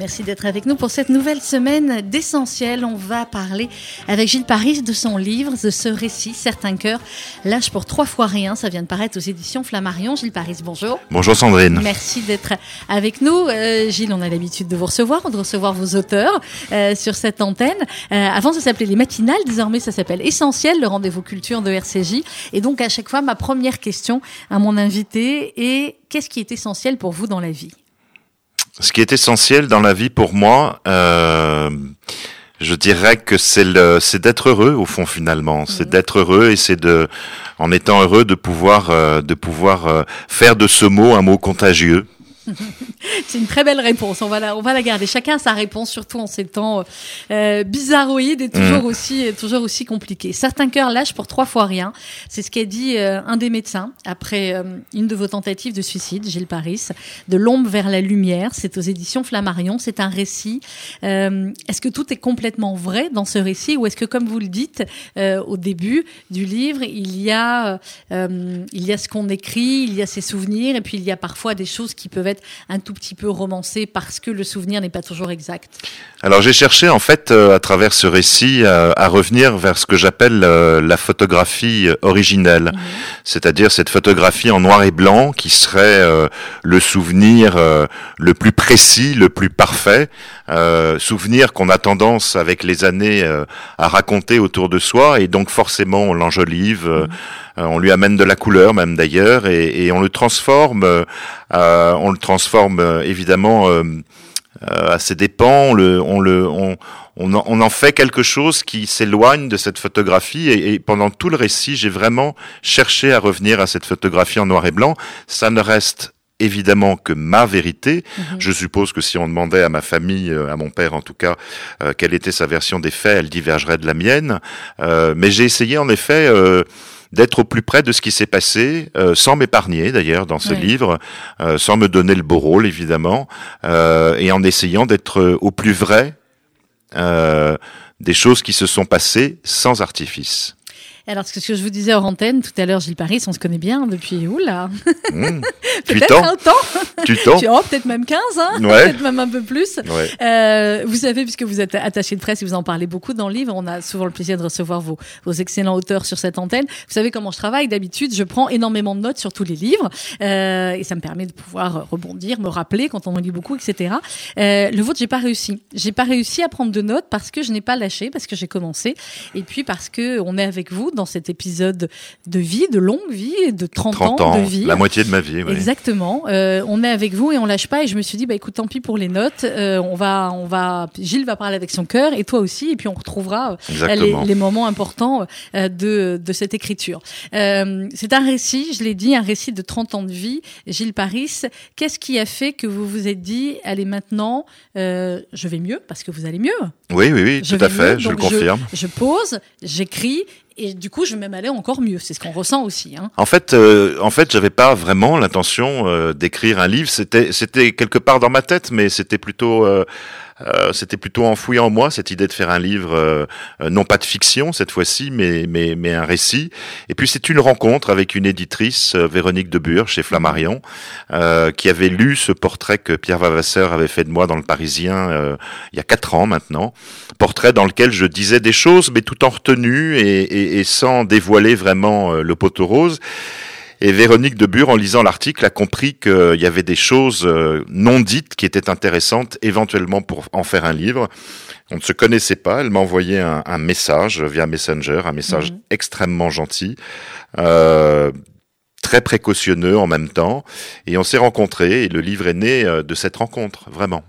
Merci d'être avec nous pour cette nouvelle semaine d'essentiel. On va parler avec Gilles Paris de son livre, de ce récit, Certains cœurs, lâche pour trois fois rien. Ça vient de paraître aux éditions Flammarion. Gilles Paris, bonjour. Bonjour Sandrine. Merci d'être avec nous. Euh, Gilles, on a l'habitude de vous recevoir, de recevoir vos auteurs euh, sur cette antenne. Euh, avant, ça s'appelait Les Matinales. Désormais, ça s'appelle Essentiel, le rendez-vous culture de RCJ. Et donc, à chaque fois, ma première question à mon invité est qu'est-ce qui est essentiel pour vous dans la vie? Ce qui est essentiel dans la vie pour moi, euh, je dirais que c'est le, c'est d'être heureux au fond finalement. C'est mhm. d'être heureux et c'est de, en étant heureux, de pouvoir, euh, de pouvoir euh, faire de ce mot un mot contagieux. C'est une très belle réponse. On va la, on va la garder. Chacun a sa réponse, surtout en ces temps euh, bizarroïdes et toujours mm. aussi, toujours aussi compliqués. Certains cœurs lâchent pour trois fois rien. C'est ce qu'a dit euh, un des médecins après euh, une de vos tentatives de suicide, Gilles Paris, de l'ombre vers la lumière. C'est aux éditions Flammarion. C'est un récit. Euh, est-ce que tout est complètement vrai dans ce récit ou est-ce que, comme vous le dites au début du livre, il y a, il y a ce qu'on écrit, il y a ses souvenirs et puis il y a parfois des choses qui peuvent être un tout petit peu romancé parce que le souvenir n'est pas toujours exact Alors j'ai cherché en fait euh, à travers ce récit euh, à revenir vers ce que j'appelle euh, la photographie originelle, mhm. c'est-à-dire cette photographie en noir et blanc qui serait le souvenir le plus précis, le plus parfait, souvenir qu'on a tendance avec les années à raconter autour de soi et donc forcément on l'enjolive. Mhm. Euh, on lui amène de la couleur même d'ailleurs et, on le transforme, euh, on le transforme euh, évidemment à ses dépens. On en, fait quelque chose qui s'éloigne de cette photographie et, pendant tout le récit, j'ai vraiment cherché à revenir à cette photographie en noir et blanc. Ça ne reste évidemment que ma vérité. Mhm. Je suppose que si on demandait à ma famille, à mon père en tout cas, quelle était sa version des faits, elle divergerait de la mienne. mais j'ai essayé en effet d'être au plus près de ce qui s'est passé, euh, sans m'épargner d'ailleurs dans ce livre, euh, sans me donner le beau rôle évidemment, euh, et en essayant d'être au plus vrai des choses qui se sont passées sans artifice. Alors, ce que je vous disais hors antenne tout à l'heure, Gilles Paris, on se connaît bien depuis où là mmh. Peut-être un temps. Tu. Oh, peut-être même 15, hein peut-être même un peu plus. Ouais. Euh, vous savez, puisque vous êtes attaché de presse et vous en parlez beaucoup dans le livre, on a souvent le plaisir de recevoir vos, vos excellents auteurs sur cette antenne. Vous savez comment je travaille D'habitude, je prends énormément de notes sur tous les livres euh, et ça me permet de pouvoir rebondir, me rappeler quand on en lit beaucoup, etc. Euh, le vôtre, j'ai pas réussi. J'ai pas réussi à prendre de notes parce que je n'ai pas lâché, parce que j'ai commencé et puis parce que on est avec vous dans cet épisode de vie, de longue vie, de 30, ans, de vie. La moitié de ma vie. Oui. Exactement. Euh, on est avec vous et on lâche pas. Et je me suis dit, bah écoute, tant pis pour les notes. Euh, on va, on va. Gilles va parler avec son cœur et toi aussi. Et puis on retrouvera euh, les, les, moments importants de, de cette écriture. Euh, c'est un récit, je l'ai dit, un récit de 30 ans de vie. Gilles Paris, qu'est-ce qui a fait que vous vous êtes dit, allez maintenant, je vais mieux parce que vous allez mieux? Oui, oui, oui, tout à fait, je le confirme. Je, je pose, j'écris et du coup, je vais même aller encore mieux. C'est ce qu'on ressent aussi. Hein. En fait, euh, en fait, j'avais pas vraiment l'intention euh, d'écrire un livre. C'était, quelque part dans ma tête, mais c'était plutôt euh, euh, c'était plutôt enfoui en moi cette idée de faire un livre, euh, euh, non pas de fiction cette fois-ci, mais, mais, mais un récit. Et puis c'est une rencontre avec une éditrice, Véronique Debure, chez Flammarion, qui avait lu ce portrait que Pierre Vavasseur avait fait de moi dans Le Parisien il y a quatre ans maintenant. Portrait dans lequel je disais des choses, mais tout en retenue et, et, et sans dévoiler vraiment le poteau rose. Et Véronique de Bure, en lisant l'article, a compris qu'il y avait des choses euh, non dites qui étaient intéressantes éventuellement pour en faire un livre. On ne se connaissait pas. Elle m'a envoyé un, message via Messenger, un message mhm. extrêmement gentil. Euh, très précautionneux en même temps. Et on s'est rencontrés et le livre est né euh, de cette rencontre, vraiment.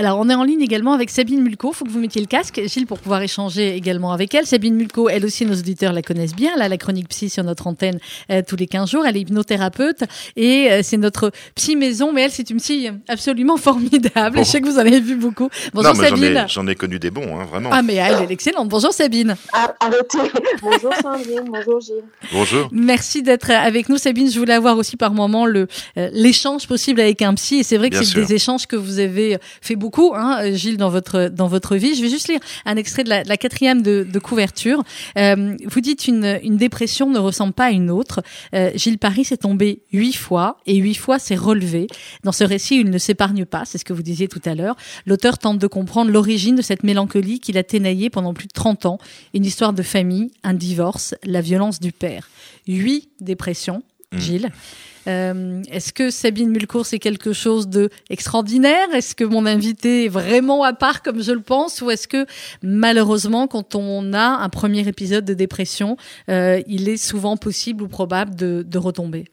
Alors, on est en ligne également avec Sabine Mulco. Il faut que vous mettiez le casque, Gilles, pour pouvoir échanger également avec elle. Sabine Mulco, elle aussi, nos auditeurs la connaissent bien. Là, la chronique psy sur notre antenne euh, tous les 15 jours. Elle est hypnothérapeute et euh, c'est notre psy maison. Mais elle, c'est une psy absolument formidable. Je sais que vous en avez vu beaucoup. Bonjour Sabine. J'en ai, connu des bons, hein, vraiment. Ah, mais elle, est excellente. Bonjour Sabine. Ah, arrêtez. Bonjour Sandrine. Bonjour Gilles. Bonjour. Merci d'être avec nous, Sabine. Je voulais avoir aussi par moment le euh, l'échange possible avec un psy. Et c'est vrai que c'est des échanges que vous avez fait beaucoup beaucoup, hein, Gilles, dans votre dans votre vie. Je vais juste lire un extrait de la, quatrième de, de couverture. Euh, vous dites une, une dépression ne ressemble pas à une autre. Euh, Gilles Paris s'est tombé huit fois et huit fois s'est relevé. Dans ce récit, il ne s'épargne pas, c'est ce que vous disiez tout à l'heure. L'auteur tente de comprendre l'origine de cette mélancolie qu'il a ténaillée pendant plus de 30 ans. Une histoire de famille, un divorce, la violence du père. Huit dépressions, Mm. Gilles. Euh, Est-ce que Sabine Mulcourt c'est quelque chose de extraordinaire? Est-ce que mon invité est vraiment à part comme je le pense? Ou est-ce que malheureusement quand on a un premier épisode de dépression, euh, il est souvent possible ou probable de, de retomber?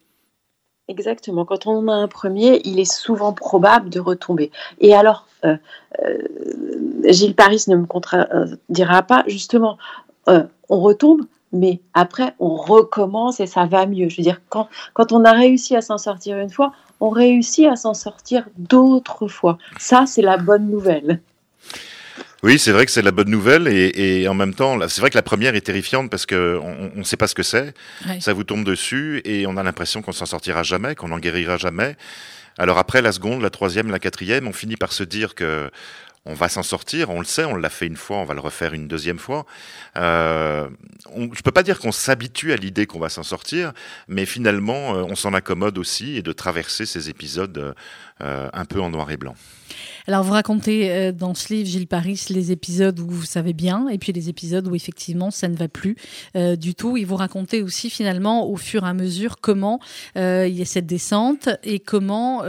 Exactement. Quand on en a un premier, il est souvent probable de retomber. Et alors, euh, euh, Gilles Paris ne me contredira pas, justement, euh, on retombe, mais après, on recommence et ça va mieux. Je veux dire, quand, quand on a réussi à s'en sortir une fois, on réussit à s'en sortir d'autres fois. Ça, c'est la bonne nouvelle. Oui, c'est vrai que c'est la bonne nouvelle et, et en même temps, c'est vrai que la première est terrifiante parce que on ne sait pas ce que c'est. Ça vous tombe dessus et on a l'impression qu'on s'en sortira jamais, qu'on en guérira jamais. Alors après la seconde, la troisième, la quatrième, on finit par se dire que on va s'en sortir. On le sait, on l'a fait une fois, on va le refaire une deuxième fois. Euh, on, je peux pas dire qu'on s'habitue à l'idée qu'on va s'en sortir, mais finalement, euh, on s'en accommode aussi et de traverser ces épisodes euh, un peu en noir et blanc. Alors, vous racontez euh, dans ce livre, Gilles Paris, les épisodes où vous savez bien, et puis les épisodes où effectivement ça ne va plus euh, du tout. Et vous racontez aussi finalement au fur et à mesure comment euh, il y a cette descente et comment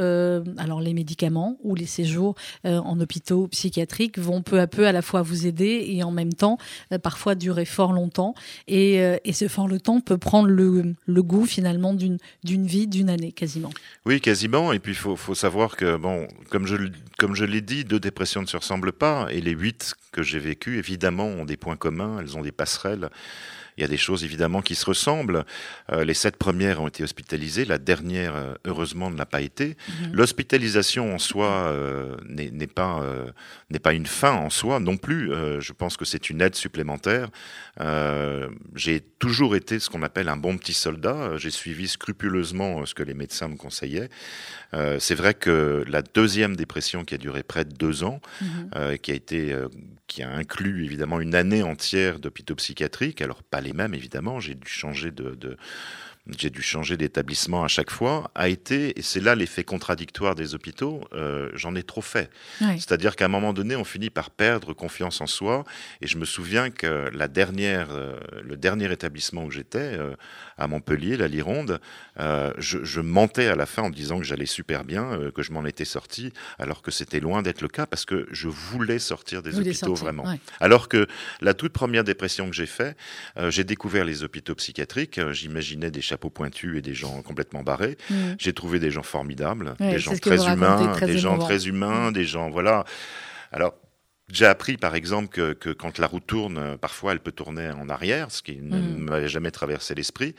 alors les médicaments ou les séjours en hôpitaux psychiatriques vont peu à peu à la fois vous aider et en même temps parfois durer fort longtemps. Et, ce fort le temps peut prendre le, goût finalement d'une d'une vie, d'une année quasiment. Oui, quasiment. Et puis, il faut, faut savoir que, bon, comme je, le- comme je l'ai dit, deux dépressions ne se ressemblent pas. Et les huit que j'ai vécues, évidemment, ont des points communs. Elles ont des passerelles. Il y a des choses, évidemment, qui se ressemblent. Euh, les sept premières ont été hospitalisées. La dernière, euh, heureusement, ne l'a pas été. L'hospitalisation en soi euh, n'est pas, euh, n'est pas une fin en soi non plus. Je pense que c'est une aide supplémentaire. J'ai toujours été ce qu'on appelle un bon petit soldat. J'ai suivi scrupuleusement ce que les médecins me conseillaient. Euh, c'est vrai que la deuxième dépression qui a duré près de deux ans, euh, qui a été, euh, qui a inclus évidemment une année entière d'hôpitaux psychiatriques, alors pas les mêmes évidemment, j'ai dû changer de, de j'ai dû changer d'établissement à chaque fois, a été, et c'est là l'effet contradictoire des hôpitaux, euh, j'en ai trop fait. C'est-à-dire qu'à un moment donné, on finit par perdre confiance en soi. Et je me souviens que la dernière, euh, le dernier établissement où j'étais, euh, à Montpellier, la Lironde, euh, je, je mentais à la fin en disant que j'allais super bien, euh, que je m'en étais sorti, alors que c'était loin d'être le cas parce que je voulais sortir des Vous hôpitaux vraiment. ouais. Alors que la toute première dépression que j'ai fait, euh, j'ai découvert les hôpitaux psychiatriques. euh, J'imaginais des chapeaux pointus et des gens complètement barrés. Mm. J'ai trouvé des gens formidables, Ouais, des gens très racontez, humains, très des gens très humains, des gens voilà. Alors j'ai appris par exemple que, que quand la roue tourne, euh, parfois elle peut tourner en arrière, ce qui ne Mhm. m'avait jamais traversé l'esprit.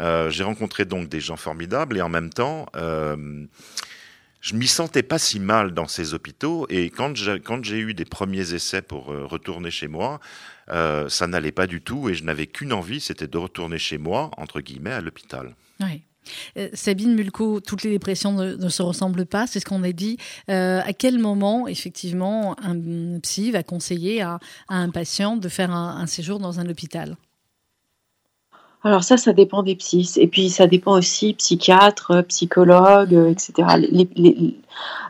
Euh, j'ai rencontré donc des gens formidables et en même temps. Euh, je m'y sentais pas si mal dans ces hôpitaux et quand j'ai, quand j'ai eu des premiers essais pour euh, retourner chez moi, ça n'allait pas du tout et je n'avais qu'une envie, c'était de retourner chez moi, entre guillemets, à l'hôpital. Ouais. Euh, Sabine Mulco, toutes les dépressions ne, se ressemblent pas, c'est ce qu'on a dit. Euh, à quel moment, effectivement, un psy va conseiller à, un patient de faire un, séjour dans un hôpital? Alors ça, ça dépend des psys. Et puis ça dépend aussi psychiatre, psychologue, etc.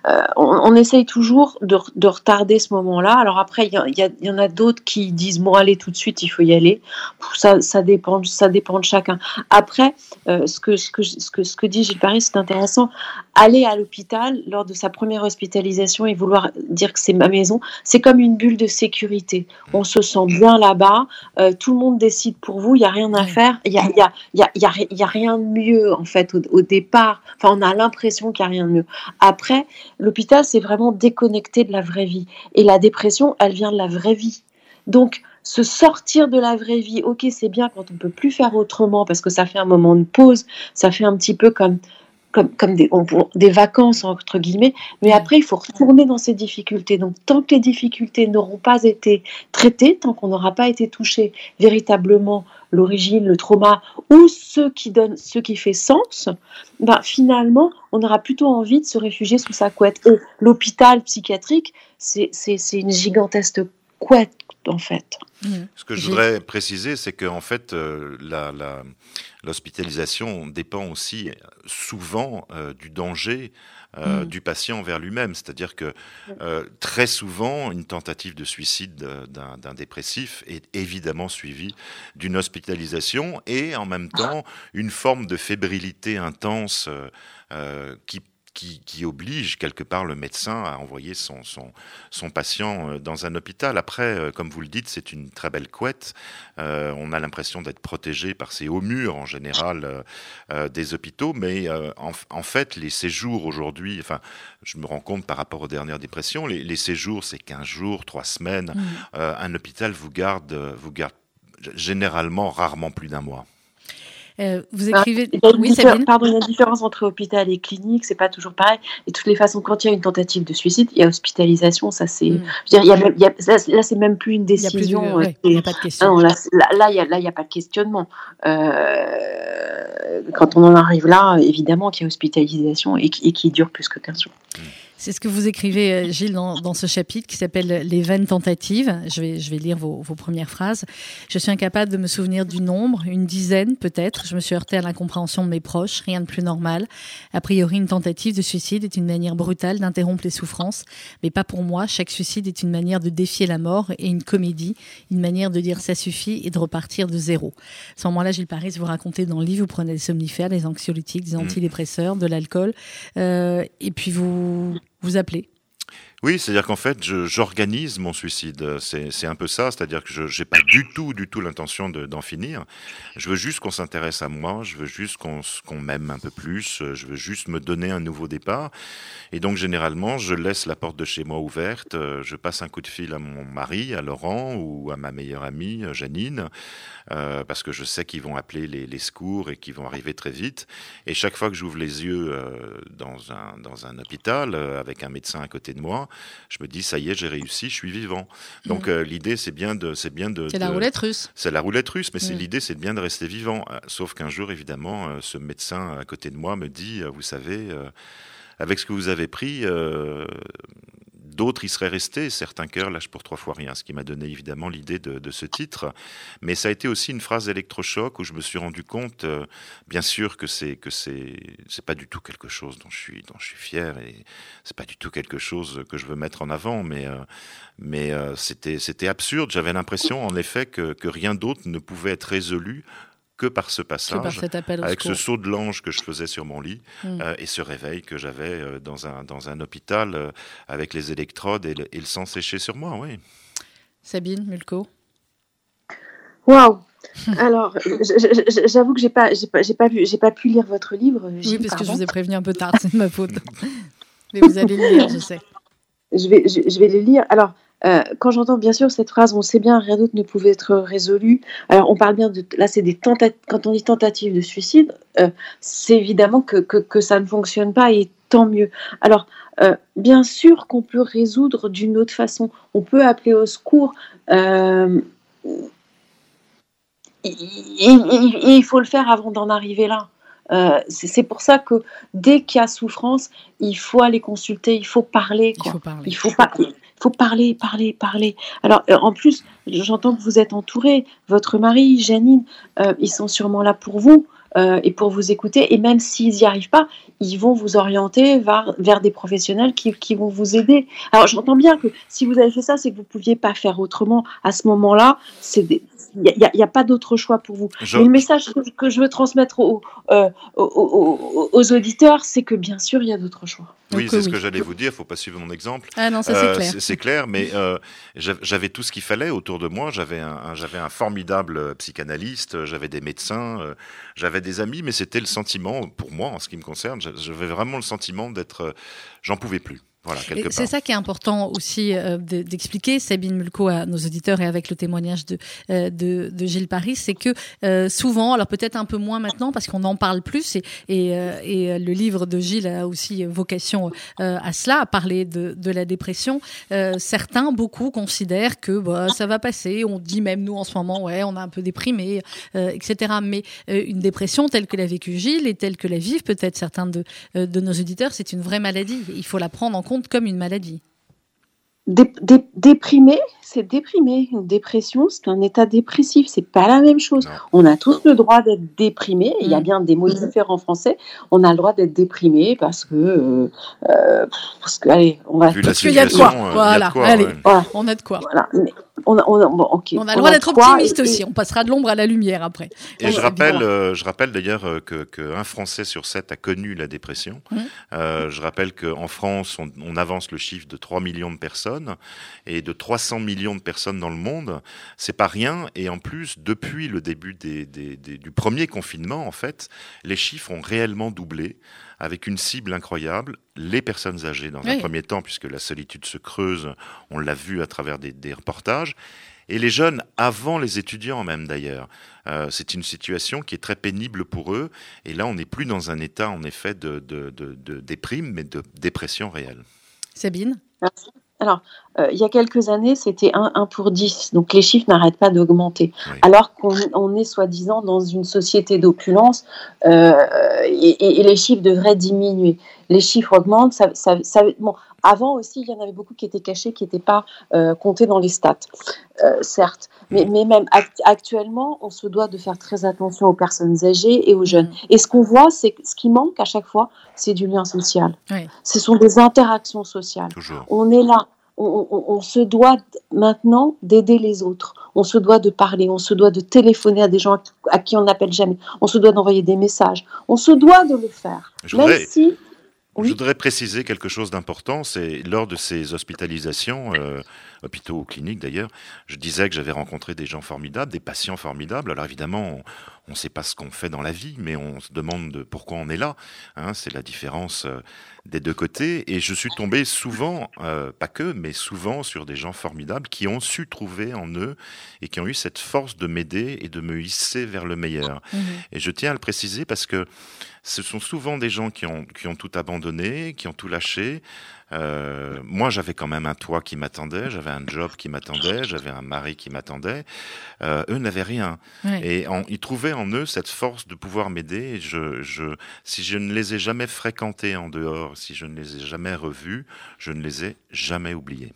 euh, on, on essaye toujours de, de retarder ce moment-là. Alors après, il y, y y en a d'autres qui disent bon allez tout de suite, il faut y aller. Ça, ça dépend, ça dépend de chacun. Après, euh, ce que ce que ce que ce que dit Gilles Paris, c'est intéressant. Aller à l'hôpital lors de sa première hospitalisation et vouloir dire que c'est ma maison, c'est comme une bulle de sécurité. On se sent bien là-bas. Euh, tout le monde décide pour vous. Il y a rien à faire. Il y a, y, y, y, y rien de mieux en fait au, au départ. Enfin, on a l'impression qu'il n'y a rien de mieux. Après, l'hôpital, c'est vraiment déconnecté de la vraie vie. Et la dépression, elle vient de la vraie vie. Donc, se sortir de la vraie vie, ok, c'est bien quand on peut plus faire autrement parce que ça fait un moment de pause. Ça fait un petit peu comme comme, comme des, des vacances, entre guillemets, mais après, il faut retourner dans ces difficultés. Donc, tant que les difficultés n'auront pas été traitées, tant qu'on n'aura pas été touché véritablement l'origine, le trauma, ou ce qui donne, ce qui fait sens, ben, finalement, on aura plutôt envie de se réfugier sous sa couette. Et l'hôpital psychiatrique, c'est une gigantesque couette, en fait. Ce que je voudrais préciser, c'est qu'en fait, euh, l'hospitalisation dépend aussi souvent euh, du danger euh, mm. du patient vers lui-même. C'est-à-dire que très souvent, une tentative de suicide d'un dépressif est évidemment suivie d'une hospitalisation et en même temps une forme de fébrilité intense qui qui, oblige quelque part le médecin à envoyer son, son, son, patient euh, dans un hôpital. Après, euh, comme vous le dites, c'est une très belle couette. Euh, on a l'impression d'être protégé par ces hauts murs en général des hôpitaux, mais en, fait, les séjours aujourd'hui, enfin, je me rends compte par rapport aux dernières dépressions, les, séjours, c'est 15 jours, 3 semaines. Mmh. un hôpital vous garde, vous garde généralement rarement plus d'un mois. Euh, vous ah, écrivez. oui, Pardon, il y a une différence entre hôpital et clinique, c'est pas toujours pareil. Et de toutes les façons, quand il y a une tentative de suicide, il y a hospitalisation. Ça, c'est. là, c'est même plus une décision. Il n'y a, pas de question. là, là, il n'y a, pas de questionnement. Euh, quand on en arrive là, évidemment qu'il y a hospitalisation et, qui dure plus que 15 jours. Mm. C'est ce que vous écrivez, euh, Gilles, dans, ce chapitre qui s'appelle Les vaines tentatives. Je vais, je vais lire vos, premières phrases. Je suis incapable de me souvenir du nombre, une dizaine peut-être. Je me suis heurté à l'incompréhension de mes proches, rien de plus normal. A priori, une tentative de suicide est une manière brutale d'interrompre les souffrances, mais pas pour moi. Chaque suicide est une manière de défier la mort et une comédie, une manière de dire ça suffit et de repartir de zéro. À ce moment-là, Gilles Paris, vous racontez dans le livre, vous prenez des somnifères, des anxiolytiques, des mmh. antidépresseurs, de l'alcool, euh, et puis vous vous appelez oui, c'est-à-dire qu'en fait, j'organise mon suicide. C'est un peu ça, c'est-à-dire que je n'ai pas du tout, du tout l'intention d'en finir. Je veux juste qu'on s'intéresse à moi, je veux juste qu'on m'aime un peu plus, je veux juste me donner un nouveau départ. Et donc, généralement, je laisse la porte de chez moi ouverte, je passe un coup de fil à mon mari, à Laurent, ou à ma meilleure amie, Janine, euh, parce que je sais qu'ils vont appeler les, secours et qu'ils vont arriver très vite. Et chaque fois que j'ouvre les yeux euh, dans, un, dans un hôpital, euh, avec un médecin à côté de moi, je me dis ça y est, j'ai réussi, je suis vivant. Donc mmh. l'idée c'est bien de c'est bien de c'est la roulette russe. C'est la roulette russe, mais c'est mmh. l'idée c'est bien de rester vivant. Sauf qu'un jour évidemment, ce médecin à côté de moi me dit, vous savez, avec ce que vous avez pris, D'autres y seraient restés, certains cœurs lâchent pour trois fois rien, ce qui m'a donné évidemment l'idée de, ce titre. Mais ça a été aussi une phrase électrochoc où je me suis rendu compte, euh, bien sûr, que c'est que c'est pas du tout quelque chose dont je suis dont je suis fier et c'est pas du tout quelque chose que je veux mettre en avant, mais euh, mais euh, c'était c'était absurde. J'avais l'impression, en effet, que, que rien d'autre ne pouvait être résolu que par ce passage, avec ce saut de l'ange que je faisais sur mon lit hmm. euh, et ce réveil que j'avais euh, dans, un, dans un hôpital euh, avec les électrodes et le, sang séché sur moi, oui. Sabine Mulco Waouh alors, j'avoue que j'ai pas, j'ai pas, pas, j'ai pas pu lire votre livre. Oui, parce que je vous ai prévenu un peu tard, c'est de ma faute. Mais vous allez le lire, je sais. Je vais, je, je vais les lire. Alors, euh, quand j'entends bien sûr cette phrase, on sait bien, rien d'autre ne pouvait être résolu. Alors on parle bien de, là c'est des tentatives, quand on dit tentative de suicide, euh, c'est évidemment que, que, ça ne fonctionne pas et tant mieux. Alors euh, bien sûr qu'on peut résoudre d'une autre façon, on peut appeler au secours. il faut le faire avant d'en arriver là. c'est pour ça que dès qu'il y a souffrance, il faut aller consulter, il faut parler. Il faut parler. Il faut pas, faut parler, parler, parler. Alors, euh, en plus, j'entends que vous êtes entouré. Votre mari, Janine, euh, ils sont sûrement là pour vous euh, et pour vous écouter. Et même s'ils n'y arrivent pas, ils vont vous orienter vers, des professionnels qui, vont vous aider. Alors, j'entends bien que si vous avez fait ça, c'est que vous ne pouviez pas faire autrement. À ce moment-là, c'est n'y a, pas d'autre choix pour vous. le message que, je veux transmettre aux, aux auditeurs, c'est que bien sûr, il y a d'autres choix. Oui, c'est ce que j'allais vous dire. Il faut pas suivre mon exemple. Ah non, ça c'est euh, clair. C'est clair, mais euh, j'avais tout ce qu'il fallait autour de moi. J'avais un, j'avais un formidable euh, psychanalyste, j'avais des médecins, j'avais des amis, mais c'était le sentiment, pour moi, en ce qui me concerne, j'avais vraiment le sentiment d'être, j'en pouvais plus. Voilà. C'est ça qui est important aussi euh, d'expliquer, Sabine Mulco, à nos auditeurs et avec le témoignage de, euh, de, de, Gilles Paris, c'est que euh, souvent, alors peut-être un peu moins maintenant parce qu'on en parle plus et, et, et, le livre de Gilles a aussi vocation à cela, à parler de, de la dépression. certains, beaucoup considèrent que bah, ça va passer. On dit même nous en ce moment, ouais, on a un peu déprimé, etc. Mais une dépression telle que l'a vécu Gilles et telle que la vivent peut-être certains de, de nos auditeurs, c'est une vraie maladie. Il faut la prendre en compte comme une maladie. déprimé, c'est déprimé. Une dépression, c'est un état dépressif. C'est pas la même chose. On a tous le droit d'être déprimé. Il y a mm. bien des mots mm. différents en français. On a le droit d'être déprimé parce que, euh, euh, parce que, allez, on va. parce qu'il y a de quoi. voilà. allez, on a de quoi. Voilà. on, a, on, le droit d'être optimiste aussi. On passera de l'ombre à la lumière après. Et je rappelle, euh, je rappelle d'ailleurs que qu'un Français sur sept a connu la dépression. Mm. je rappelle qu'en France, on, on avance le chiffre de 3 millions de personnes et de 300 millions de personnes dans le monde, c'est pas rien. Et en plus, depuis le début du premier confinement, en fait, les chiffres ont réellement doublé avec une cible incroyable, les personnes âgées dans un premier temps, puisque la solitude se creuse, on l'a vu à travers des, reportages, et les jeunes avant les étudiants même d'ailleurs. Euh, c'est une situation qui est très pénible pour eux, et là on n'est plus dans un état en effet de, de, de déprime, mais de dépression réelle. Sabine? Alors, euh, il y a quelques années, c'était 1, pour 10, donc les chiffres n'arrêtent pas d'augmenter. Alors qu'on est soi-disant dans une société d'opulence euh, et, les chiffres devraient diminuer. Les chiffres augmentent. Ça, bon, avant aussi, il y en avait beaucoup qui étaient cachés, qui n'étaient pas euh, comptés dans les stats, certes. Mais, mais, même actuellement, on se doit de faire très attention aux personnes âgées et aux jeunes. Mm. Et ce qu'on voit, c'est que ce qui manque à chaque fois, c'est du lien social. Ce sont des interactions sociales. On est là on, se doit maintenant d'aider les autres. On se doit de parler, on se doit de téléphoner à des gens à qui on n'appelle jamais. On se doit d'envoyer des messages. On se doit de le faire. Je voudrais, si... je voudrais préciser quelque chose d'important. C'est lors de ces hospitalisations, euh, hôpitaux ou cliniques d'ailleurs, je disais que j'avais rencontré des gens formidables, des patients formidables. Alors évidemment, on ne sait pas ce qu'on fait dans la vie, mais on se demande pourquoi on est là. Hein. c'est la différence. Euh, des deux côtés. Et je suis tombé souvent, euh, pas que, mais souvent sur des gens formidables qui ont su trouver en eux et qui ont eu cette force de m'aider et de me hisser vers le meilleur. Mmh. Et je tiens à le préciser parce que ce sont souvent des gens qui ont, qui ont tout abandonné, qui ont tout lâché, euh, moi, j'avais quand même un toit qui m'attendait, j'avais un job qui m'attendait, j'avais un mari qui m'attendait. Euh, eux n'avaient rien. Et ils trouvaient en eux cette force de pouvoir m'aider. Je, je, si je ne les ai jamais fréquentés en dehors, si je ne les ai jamais revus, je ne les ai jamais oubliés.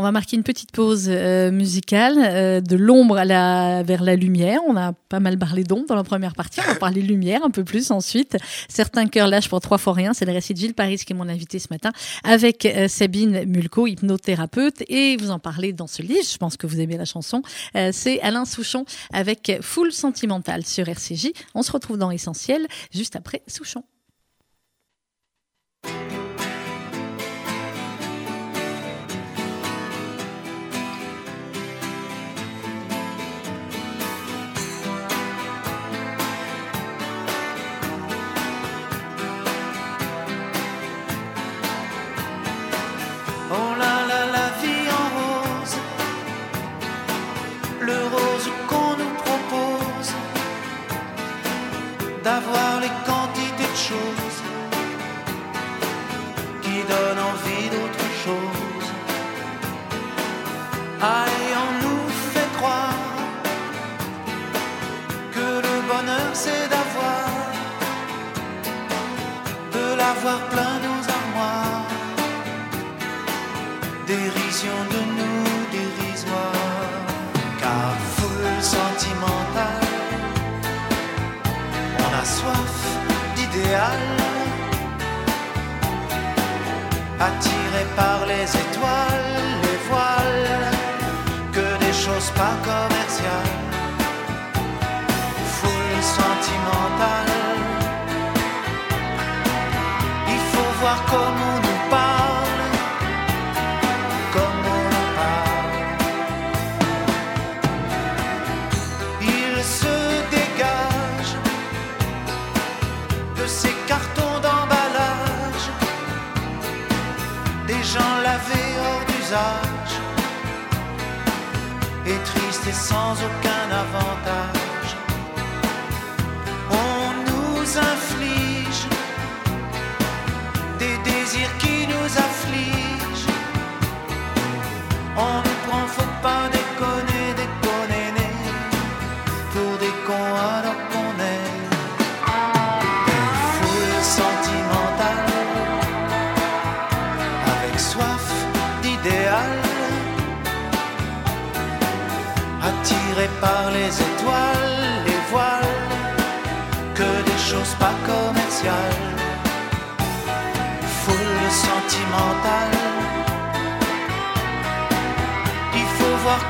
On va marquer une petite pause euh, musicale euh, de l'ombre à la, vers la lumière. On a pas mal parlé d'ombre dans la première partie. On va parler lumière un peu plus ensuite. Certains cœurs lâchent pour trois fois rien. C'est le récit de Gilles Paris qui est mon invité ce matin avec euh, Sabine Mulco, hypnothérapeute. Et vous en parlez dans ce livre. Je pense que vous aimez la chanson. C'est Alain Souchon avec Foule Sentimentale sur RCJ. On se retrouve dans Essentiel juste après Souchon.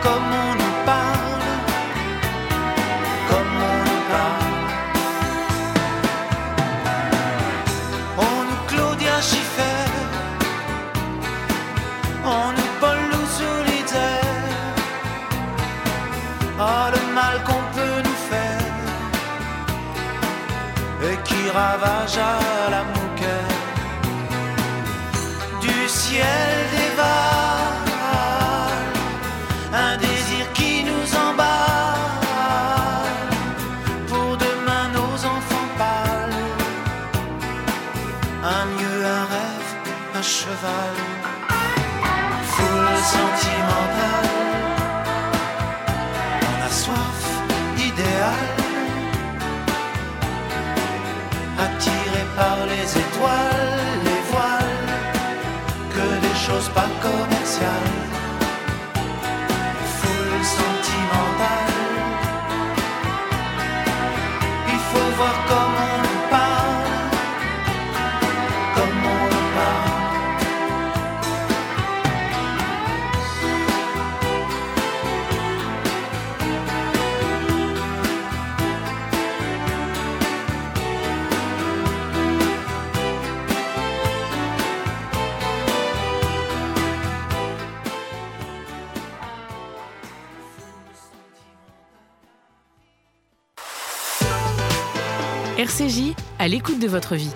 Comme on nous parle, comme on nous parle. On nous Claudia Schiffer, on nous Paul Solitaire. Ah, le mal qu'on peut nous faire et qui ravage à RCJ, à l'écoute de votre vie.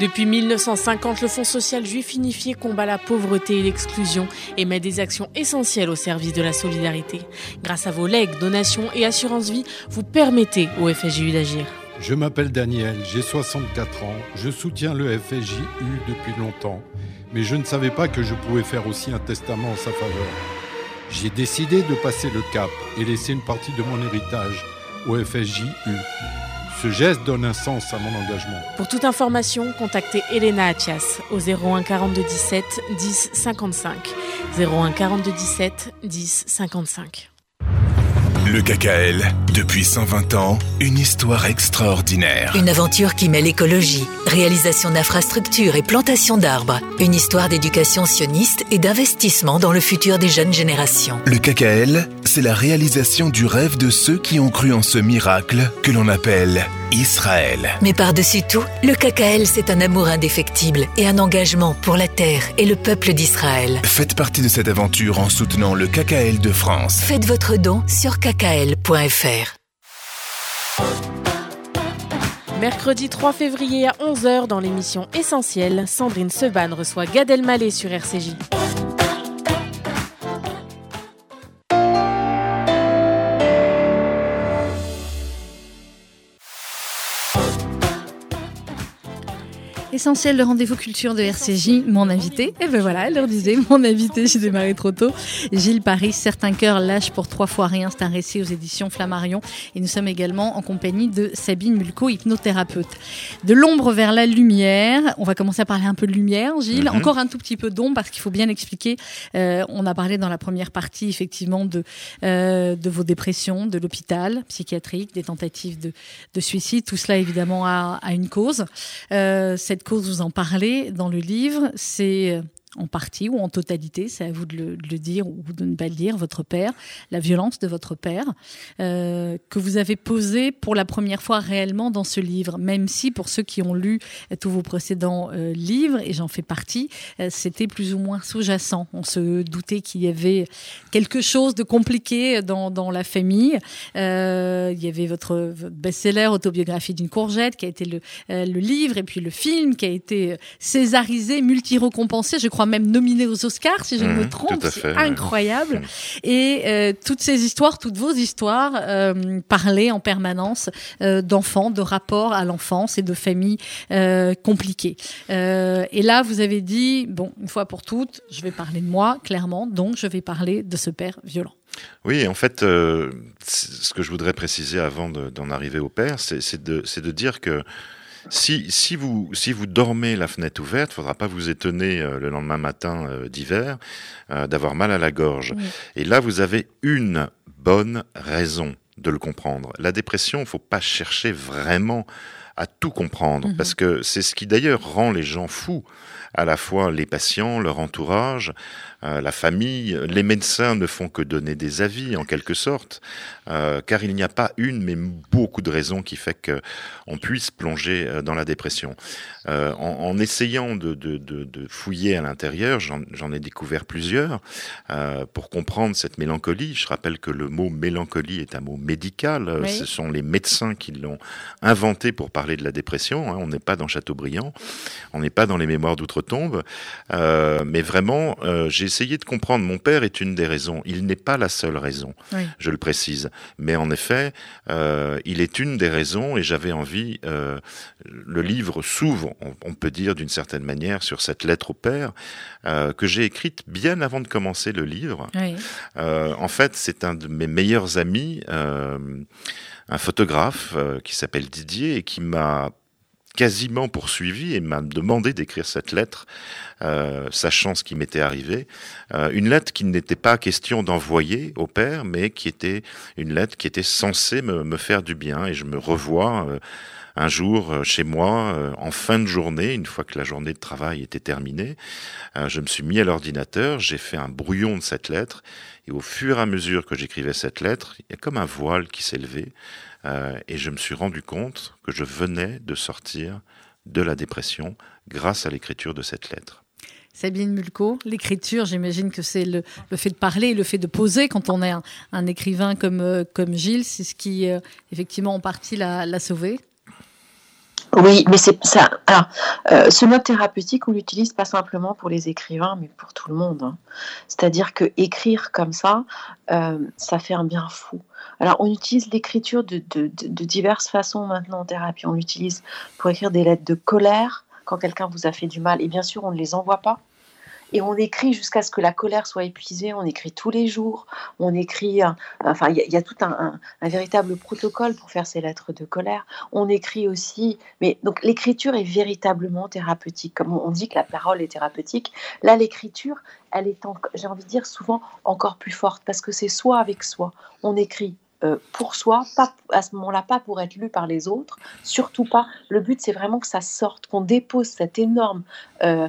Depuis 1950, le Fonds social juif unifié combat la pauvreté et l'exclusion et met des actions essentielles au service de la solidarité. Grâce à vos legs, donations et assurances vie, vous permettez au FSJU d'agir. Je m'appelle Daniel, j'ai 64 ans, je soutiens le FSJU depuis longtemps, mais je ne savais pas que je pouvais faire aussi un testament en sa faveur. J'ai décidé de passer le cap et laisser une partie de mon héritage au FSJU. Ce geste donne un sens à mon engagement. Pour toute information, contactez Elena Atias au 01 42 17 10 55. 01 42 17 10 55. Le KKL, depuis 120 ans, une histoire extraordinaire. Une aventure qui mêle écologie, réalisation d'infrastructures et plantation d'arbres. Une histoire d'éducation sioniste et d'investissement dans le futur des jeunes générations. Le KKL, c'est la réalisation du rêve de ceux qui ont cru en ce miracle que l'on appelle Israël. Mais par-dessus tout, le KKL, c'est un amour indéfectible et un engagement pour la terre et le peuple d'Israël. Faites partie de cette aventure en soutenant le KKL de France. Faites votre don sur kkl.fr. Mercredi 3 février à 11h dans l'émission Essentielle, Sandrine Seban reçoit Gad Elmaleh sur RCJ. Essentiel le rendez-vous culture de RCJ, mon invité. Et ben voilà, elle leur disait, mon invité, j'ai démarré trop tôt. Gilles Paris, Certains cœurs lâchent pour trois fois rien. C'est un récit aux éditions Flammarion. Et nous sommes également en compagnie de Sabine Mulco, hypnothérapeute. De l'ombre vers la lumière. On va commencer à parler un peu de lumière, Gilles. Mhm. Encore un tout petit peu d'ombre parce qu'il faut bien expliquer. Euh, on a parlé dans la première partie, effectivement, de, euh, de vos dépressions, de l'hôpital psychiatrique, des tentatives de, de suicide. Tout cela, évidemment, a, a une cause. Euh, cette cause, vous en parlez dans le livre, c'est en partie ou en totalité, c'est à vous de le, de le dire ou de ne pas le dire, votre père, la violence de votre père, euh, que vous avez posé pour la première fois réellement dans ce livre, même si pour ceux qui ont lu tous vos précédents euh, livres, et j'en fais partie, euh, c'était plus ou moins sous-jacent. On se doutait qu'il y avait quelque chose de compliqué dans, dans la famille. Euh, il y avait votre, best-seller Autobiographie d'une courgette, qui a été le, le livre, et puis le film, qui a été césarisé, multi-récompensé, je crois crois même nominé aux Oscars, si je ne me Mhm, trompe. C'est incroyable. Et euh, toutes ces histoires, toutes vos histoires, euh, parlaient en permanence euh, d'enfants, de rapports à l'enfance et de familles euh, compliquées. Et là, vous avez dit, bon, une fois pour toutes, je vais parler de moi, clairement, donc je vais parler de ce père violent. Oui, en fait, ce que je voudrais préciser avant de- d'en arriver au père, c'est c'est de, c'est de dire que si, si, vous, si vous dormez la fenêtre ouverte, il faudra pas vous étonner euh, le lendemain matin euh, d'hiver euh, d'avoir mal à la gorge. Oui. Et là, vous avez une bonne raison de le comprendre. La dépression, il faut pas chercher vraiment à tout comprendre, Mhm. parce que c'est ce qui d'ailleurs rend les gens fous, à la fois les patients, leur entourage, euh, la famille. Les médecins ne font que donner des avis, en quelque sorte, euh, car il n'y a pas une, mais beaucoup de raisons qui fait que on puisse plonger euh, dans la dépression. Euh, en, en essayant de, de, de, de fouiller à l'intérieur, j'en ai découvert plusieurs pour comprendre cette mélancolie. Je rappelle que le mot mélancolie est un mot médical. Oui. Ce sont les médecins qui l'ont inventé pour parler de la dépression. hein. On n'est pas dans Chateaubriand, on n'est pas dans les mémoires d'outre-tombe. Euh, mais vraiment, euh, j'ai essayé de comprendre. Mon père est une des raisons. Il n'est pas la seule raison, Oui. je le précise. Mais en effet, euh, il est une des raisons et j'avais envie. le livre s'ouvre, on, on peut dire d'une certaine manière, sur cette lettre au père que j'ai écrite bien avant de commencer le livre. Oui. En fait, c'est un de mes meilleurs amis, un photographe euh, qui s'appelle Didier et qui m'a quasiment poursuivi et m'a demandé d'écrire cette lettre, euh, sachant ce qui m'était arrivé. Euh, une lettre qui n'était pas question d'envoyer au père, mais qui était une lettre qui était censée me, me faire du bien. Et je me revois euh, un jour euh, chez moi, euh, en fin de journée, une fois que la journée de travail était terminée. Euh, je me suis mis à l'ordinateur, j'ai fait un brouillon de cette lettre. Et au fur et à mesure que j'écrivais cette lettre, il y a comme un voile qui s'est levé. Euh, et je me suis rendu compte que je venais de sortir de la dépression grâce à l'écriture de cette lettre. Sabine Mulco, l'écriture, j'imagine que c'est le, fait de parler, le fait de poser quand on est un, écrivain comme, euh, comme Gilles, c'est ce qui, euh, effectivement, en partie l'a sauvé. Oui, mais c'est ça. Euh, ce mode thérapeutique, on l'utilise pas simplement pour les écrivains, mais pour tout le monde. hein. C'est-à-dire que écrire comme ça, euh, ça fait un bien fou. Alors, on utilise l'écriture de- de- de diverses façons maintenant en thérapie. On l'utilise pour écrire des lettres de colère quand quelqu'un vous a fait du mal. Et bien sûr, on ne les envoie pas. Et on écrit jusqu'à ce que la colère soit épuisée. On écrit tous les jours. On écrit. un- enfin, il y, a- tout un, véritable protocole pour faire ces lettres de colère. On écrit aussi. Mais donc, l'écriture est véritablement thérapeutique. Comme on dit que la parole est thérapeutique, là, l'écriture, elle est, j'ai envie de dire, souvent encore plus forte parce que c'est soi avec soi. On écrit. euh, pour soi, pas à ce moment-là, pas pour être lu par les autres, surtout pas. Le but, c'est vraiment que ça sorte, qu'on dépose cet énorme. euh, euh,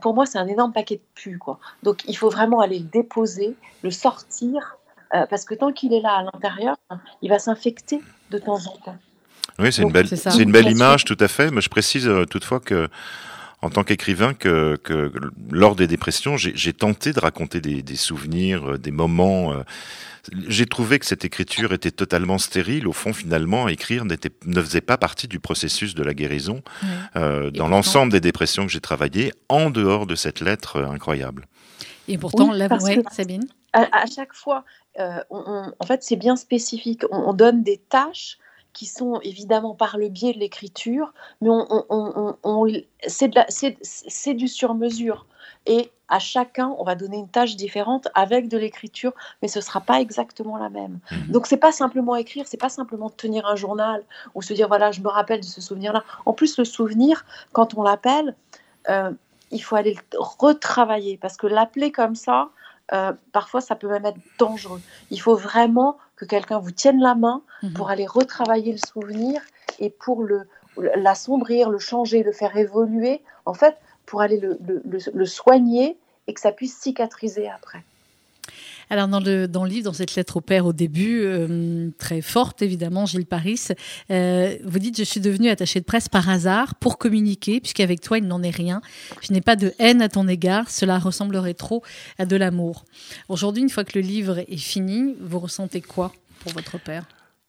pour moi, c'est un énorme paquet de pu, quoi. Donc, il faut vraiment aller le déposer, le sortir, euh, parce que tant qu'il est là à l'intérieur, il va s'infecter de temps en temps. Oui, c'est une belle, c'est une belle image, tout à fait. Mais je précise euh, toutefois que, en tant qu'écrivain, que, que lors des dépressions, j'ai tenté de raconter des, des souvenirs, euh, des moments. euh, J'ai trouvé que cette écriture était totalement stérile. Au fond, finalement, écrire n'était, ne faisait pas partie du processus de la guérison euh, dans l'ensemble des dépressions que j'ai travaillées, en dehors de cette lettre incroyable. Et pourtant, Oui, ouais, Sabine? à, à chaque fois, euh, on- on- en fait, c'est bien spécifique. On, on donne des tâches qui sont évidemment par le biais de l'écriture, mais on, on- on- on- on- c'est du sur-mesure. Et à chacun, on va donner une tâche différente avec de l'écriture, mais ce sera pas exactement la même. Mhm. Donc c'est pas simplement écrire, c'est pas simplement tenir un journal ou se dire voilà, je me rappelle de ce souvenir-là. En plus, le souvenir, quand on l'appelle, euh, il faut aller le retravailler parce que l'appeler comme ça, euh, parfois ça peut même être dangereux. Il faut vraiment que quelqu'un vous tienne la main Mhm. pour aller retravailler le souvenir et pour le l'assombrir, le changer, le faire évoluer, en fait, pour aller le, le- le- le soigner et que ça puisse cicatriser après. Alors dans le, dans le livre, dans cette lettre au père au début, euh, très forte évidemment, Gilles Paris, euh, vous dites je suis devenu attaché de presse par hasard pour communiquer, puisqu'avec toi il n'en est rien. Je n'ai pas de haine à ton égard, cela ressemblerait trop à de l'amour. Aujourd'hui, une fois que le livre est fini, vous ressentez quoi pour votre père?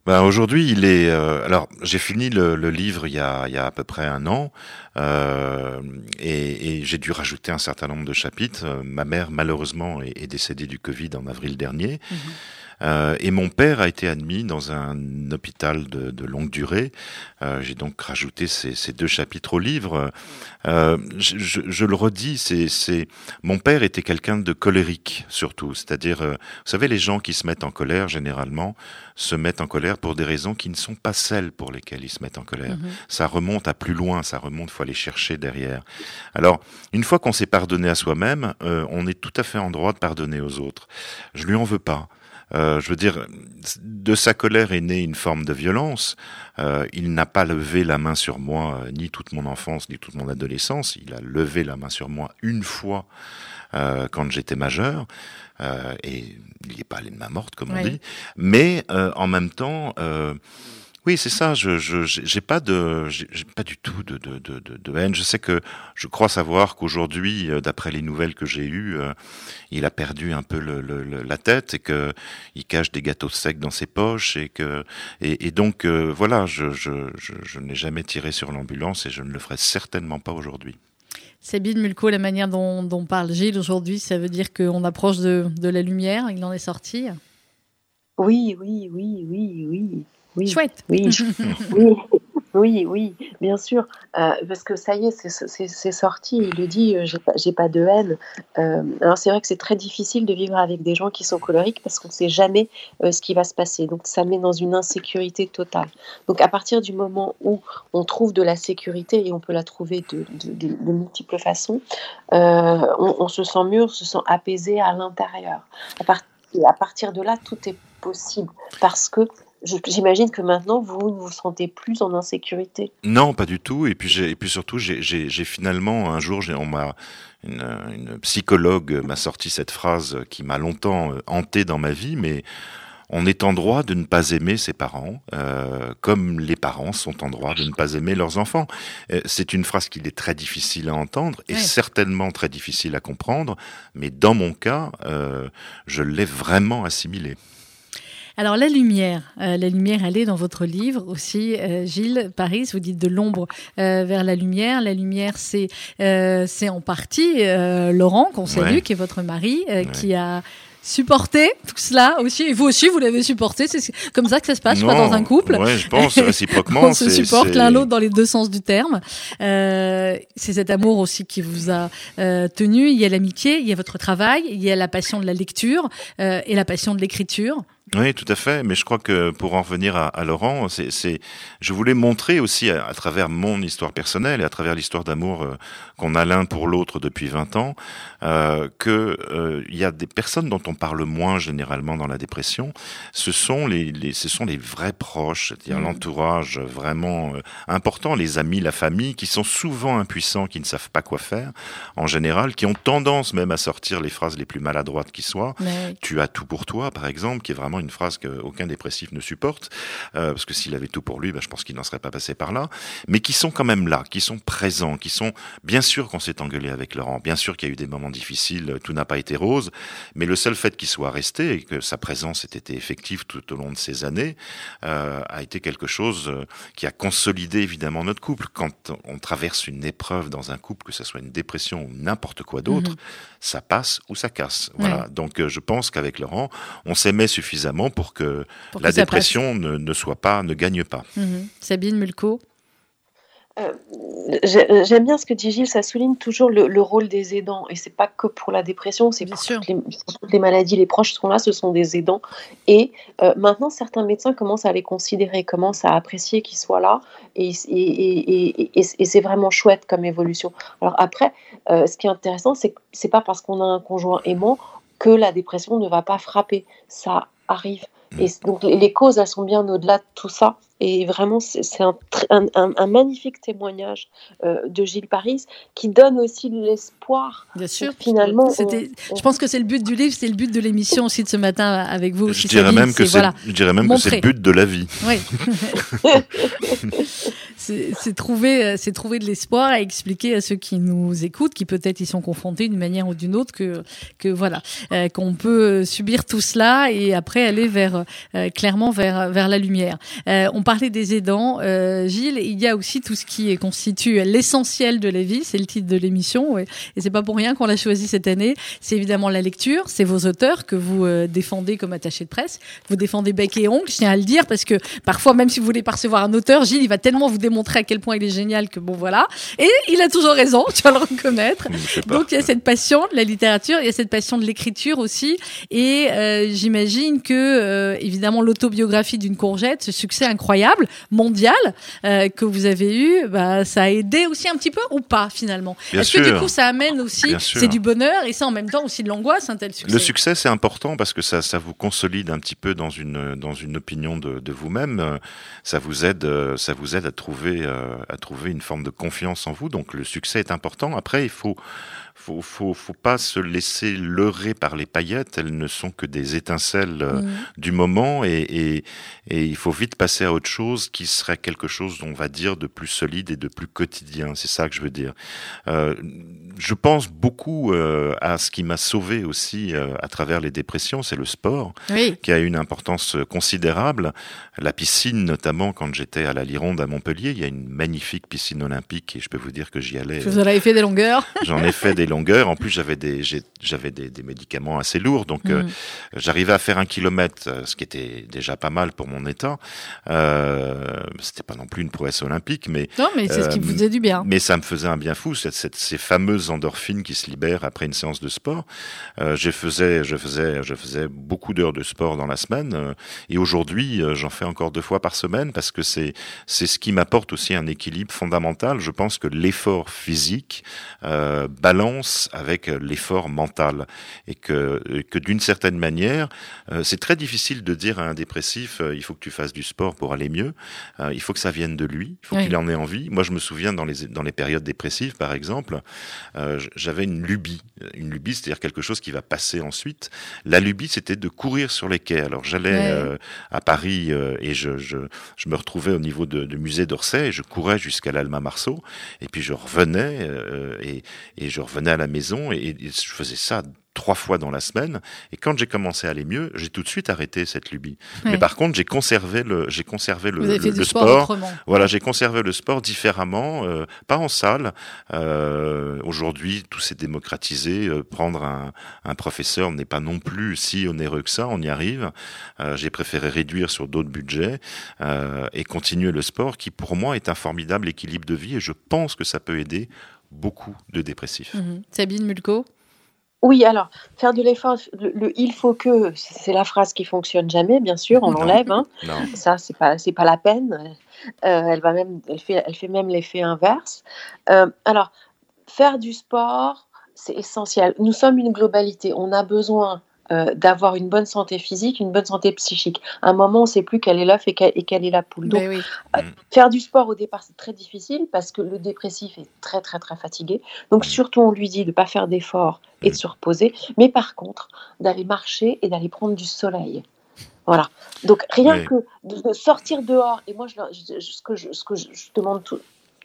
Ben, aujourd'hui, il est. euh, alors, j'ai fini le, le livre il y, a, il y a à peu près un an, euh, et, et j'ai dû rajouter un certain nombre de chapitres. Euh, Ma mère, malheureusement, est, est décédée du Covid en avril dernier. Euh, et mon père a été admis dans un hôpital de, de longue durée. Euh, J'ai donc rajouté ces, ces, deux chapitres au livre. Euh, je, je, je, le redis, c'est, c'est mon père était quelqu'un de colérique surtout, c'est-à-dire, euh, vous savez, les gens qui se mettent en colère généralement se mettent en colère pour des raisons qui ne sont pas celles pour lesquelles ils se mettent en colère. Mmh. Ça remonte à plus loin, ça remonte, faut aller chercher derrière. Alors, une fois qu'on s'est pardonné à soi-même, euh, on est tout à fait en droit de pardonner aux autres. Je lui en veux pas. Euh, je veux dire, de sa colère est née une forme de violence. Euh, il n'a pas levé la main sur moi, euh, ni toute mon enfance, ni toute mon adolescence. Il a levé la main sur moi une fois euh, quand j'étais majeur. et il n'est pas allé de main morte, comme on dit. Mais en même temps... Oui, c'est ça. Je, j'ai pas de, j'ai pas du tout de, de, de, de, haine. Je sais que, je crois savoir qu'aujourd'hui, d'après les nouvelles que j'ai eues, euh, il a perdu un peu le, le, la tête et que il cache des gâteaux secs dans ses poches et que, et, et donc euh, voilà, je, je, je, je n'ai jamais tiré sur l'ambulance et je ne le ferai certainement pas aujourd'hui. Sabine Mulco, la manière dont, dont parle Gilles aujourd'hui, ça veut dire qu'on approche de, de la lumière. Il en est sorti? Oui, oui, oui, oui, oui. Oui, Chouette. Oui, oui, oui, oui, bien sûr. Euh, parce que ça y est, c'est sorti. Il le dit, euh, j'ai pas, de haine. Euh, alors c'est vrai que c'est très difficile de vivre avec des gens qui sont colériques parce qu'on ne sait jamais euh, ce qui va se passer. Donc ça met dans une insécurité totale. Donc à partir du moment où on trouve de la sécurité et on peut la trouver de, de, de, de multiples façons, on, on, se sent mieux, on se sent apaisé à l'intérieur. À, part, à partir de là, tout est possible parce que J'imagine que maintenant, vous ne vous sentez plus en insécurité. Non, pas du tout. Et puis, et puis surtout, j'ai finalement, un jour, on m'a une, une, psychologue m'a sorti cette phrase qui m'a longtemps hanté dans ma vie, mais on est en droit de ne pas aimer ses parents, euh, comme les parents sont en droit de ne pas aimer leurs enfants. C'est une phrase qu'il est très difficile à entendre et ouais. certainement très difficile à comprendre, mais dans mon cas, euh, je l'ai vraiment assimilé. Alors la lumière, euh, la lumière, elle est dans votre livre aussi, euh, Gilles Paris. Vous dites de l'ombre euh, vers la lumière. La lumière, c'est c'est en partie Laurent qu'on salue, ouais. qui est votre mari, ouais. qui a supporté tout cela aussi. Et vous aussi, vous l'avez supporté. C'est comme ça que ça se passe, pas dans un couple. Ouais, je pense réciproquement. On se supporte l'un l'autre dans les deux sens du terme. Euh, c'est cet amour aussi qui vous a euh, tenu. Il y a l'amitié, il y a votre travail, il y a la passion de la lecture euh, et la passion de l'écriture. Oui, tout à fait. Mais je crois que pour en revenir à, à Laurent, c'est, je voulais montrer aussi à, à, travers mon histoire personnelle et à travers l'histoire d'amour euh, qu'on a l'un pour l'autre depuis 20 ans, euh, que euh, il y a des personnes dont on parle moins généralement dans la dépression. Ce sont les, les ce sont les vrais proches, c'est-à-dire mmh. l'entourage vraiment euh, important, les amis, la famille, qui sont souvent impuissants, qui ne savent pas quoi faire en général, qui ont tendance même à sortir les phrases les plus maladroites qui soient. Mais... Tu as tout pour toi, par exemple, qui est vraiment une phrase qu'aucun dépressif ne supporte, euh, parce que s'il avait tout pour lui, ben, je pense qu'il n'en serait pas passé par là, mais qui sont quand même là, qui sont présents, qui sont... Bien sûr qu'on s'est engueulé avec Laurent, bien sûr qu'il y a eu des moments difficiles, tout n'a pas été rose, mais le seul fait qu'il soit resté et que sa présence ait été effective tout au long de ces années euh, a été quelque chose euh, qui a consolidé évidemment notre couple. Quand on traverse une épreuve dans un couple, que ce soit une dépression ou n'importe quoi d'autre, mmh. ça passe ou ça casse. Voilà. Ouais. Donc je pense qu'avec Laurent, on s'aimait suffisamment pour que pour la que dépression ne, ne, soit pas, ne gagne pas. Mmh. Sabine Mulco euh, J'aime bien ce que dit Gilles, ça souligne toujours le, le rôle des aidants. Et c'est pas que pour la dépression, c'est pour toutes les, toutes les, maladies. Les proches sont là, ce sont des aidants. Et euh, maintenant, certains médecins commencent à les considérer, commencent à apprécier qu'ils soient là. Et, et, et, et c'est vraiment chouette comme évolution. Alors après, euh, ce qui est intéressant, c'est que c'est pas parce qu'on a un conjoint aimant que la dépression ne va pas frapper. Ça arrive. Et donc les causes, elles sont bien au-delà de tout ça. Et vraiment, c'est un, un, un, magnifique témoignage euh, de Gilles Paris qui donne aussi l'espoir. Bien sûr. Finalement, on, on... je pense que c'est le but du livre, c'est le but de l'émission aussi de ce matin avec vous. Je dirais même que c'est, voilà, je dirais même que c'est le but de la vie. Oui. c'est trouver, euh, c'est trouver de l'espoir à expliquer à ceux qui nous écoutent, qui peut-être y sont confrontés d'une manière ou d'une autre, que que voilà, euh, qu'on peut subir tout cela et après aller vers euh, clairement vers vers la lumière. Euh, on parlait des aidants, euh, Gilles. Il y a aussi tout ce qui constitue l'essentiel de la vie. C'est le titre de l'émission et c'est pas pour rien qu'on l'a choisi cette année. C'est évidemment la lecture. C'est vos auteurs que vous euh, défendez comme attaché de presse. Vous défendez bec et ongle. Je tiens à le dire parce que parfois, même si vous voulez pas recevoir un auteur, Gilles, il va tellement vous démontrer à quel point il est génial que bon voilà. Et il a toujours raison. Tu vas le reconnaître. Donc il y a cette passion de la littérature, il y a cette passion de l'écriture aussi, et euh, j'imagine que euh, évidemment l'autobiographie d'une courgette, ce succès incroyable mondial euh, que vous avez eu, bah, ça a aidé aussi un petit peu ou pas finalement? Est-ce que du coup ça amène aussi, c'est du bonheur et ça en même temps aussi de l'angoisse un tel succès? Le succès, c'est important parce que ça, ça vous consolide un petit peu dans une dans une opinion de, de vous-même. Ça vous aide, ça vous aide à trouver euh, à trouver une forme de confiance en vous. Donc le succès est important. Après, il faut faut faut faut pas se laisser leurrer par les paillettes. Elles ne sont que des étincelles euh, Mhm. du moment et, et et il faut vite passer à autre chose qui serait quelque chose, on va dire, de plus solide et de plus quotidien. C'est ça que je veux dire. Euh, je pense beaucoup euh, à ce qui m'a sauvé aussi à travers les dépressions, c'est le sport, Oui. qui a une importance considérable. La piscine, notamment, quand j'étais à la Lironde à Montpellier, il y a une magnifique piscine olympique et je peux vous dire que j'y allais. Vous en avez fait des longueurs. J'en ai fait des longueurs. En plus, j'avais des, j'ai- j'avais des, des médicaments assez lourds, donc euh, Mhm. j'arrivais à faire un kilomètre, euh, ce qui était déjà pas mal pour mon état. Euh, c'était pas non plus une prouesse olympique, mais Non, mais c'est ce qui Euh, vous faisait du bien. mais ça me faisait un bien fou, cette, cette- ces fameuses endorphines qui se libèrent après une séance de sport. Euh, je faisais, je faisais, je faisais beaucoup d'heures de sport dans la semaine, euh, et aujourd'hui, euh, j'en fais encore deux fois par semaine parce que c'est c'est ce qui m'apporte aussi un équilibre fondamental. Je pense que l'effort physique euh, avec l'effort mental, et que que d'une certaine manière, euh, c'est très difficile de dire à un dépressif, euh, il faut que tu fasses du sport pour aller mieux. Euh, il faut que ça vienne de lui, il faut Oui. qu'il en ait envie. Moi, je me souviens dans les dans les périodes dépressives, par exemple, euh, j'avais une lubie. Une lubie, c'est-à-dire quelque chose qui va passer ensuite. La lubie, c'était de courir sur les quais. Alors, j'allais Ouais. euh, à Paris euh, et je, je je me retrouvais au niveau de- du musée d'Orsay et je courais jusqu'à l'Alma Marceau. Et puis je revenais euh, et et je revenais à la maison et, et je faisais ça trois fois dans la semaine. Et quand j'ai commencé à aller mieux, j'ai tout de suite arrêté cette lubie. Ouais. Mais par contre, j'ai conservé le, j'ai conservé le, Vous avez le- le sport. Voilà, j'ai conservé le sport différemment, euh, pas en salle. Euh, Aujourd'hui, tout s'est démocratisé. Euh, prendre un, un professeur n'est pas non plus si onéreux que ça. On y arrive. J'ai préféré réduire sur d'autres budgets et continuer le sport, qui pour moi est un formidable équilibre de vie. Et je pense que ça peut aider beaucoup de dépressifs. Mhm. Sabine Mulco. Oui, alors, faire de l'effort, le, le il faut que, c'est la phrase qui fonctionne jamais, bien sûr, on l'enlève. Hein. Ça, c'est pas, c'est pas la peine. Euh, elle va même, elle fait, elle fait même l'effet inverse. Euh, alors, faire du sport, c'est essentiel. Nous sommes une globalité. On a besoin euh, d'avoir une bonne santé physique, une bonne santé psychique. À un moment, on ne sait plus quel est l'œuf et, quel- quelle est la poule. Donc, Ben oui. Faire du sport au départ, c'est très difficile parce que le dépressif est très très très fatigué. Donc surtout, on lui dit de ne pas faire d'efforts et de se reposer, mais par contre, d'aller marcher et d'aller prendre du soleil. Voilà. Donc rien Oui. que de, sortir dehors, et moi, je, je- je- ce que je, ce que je, je demande tout-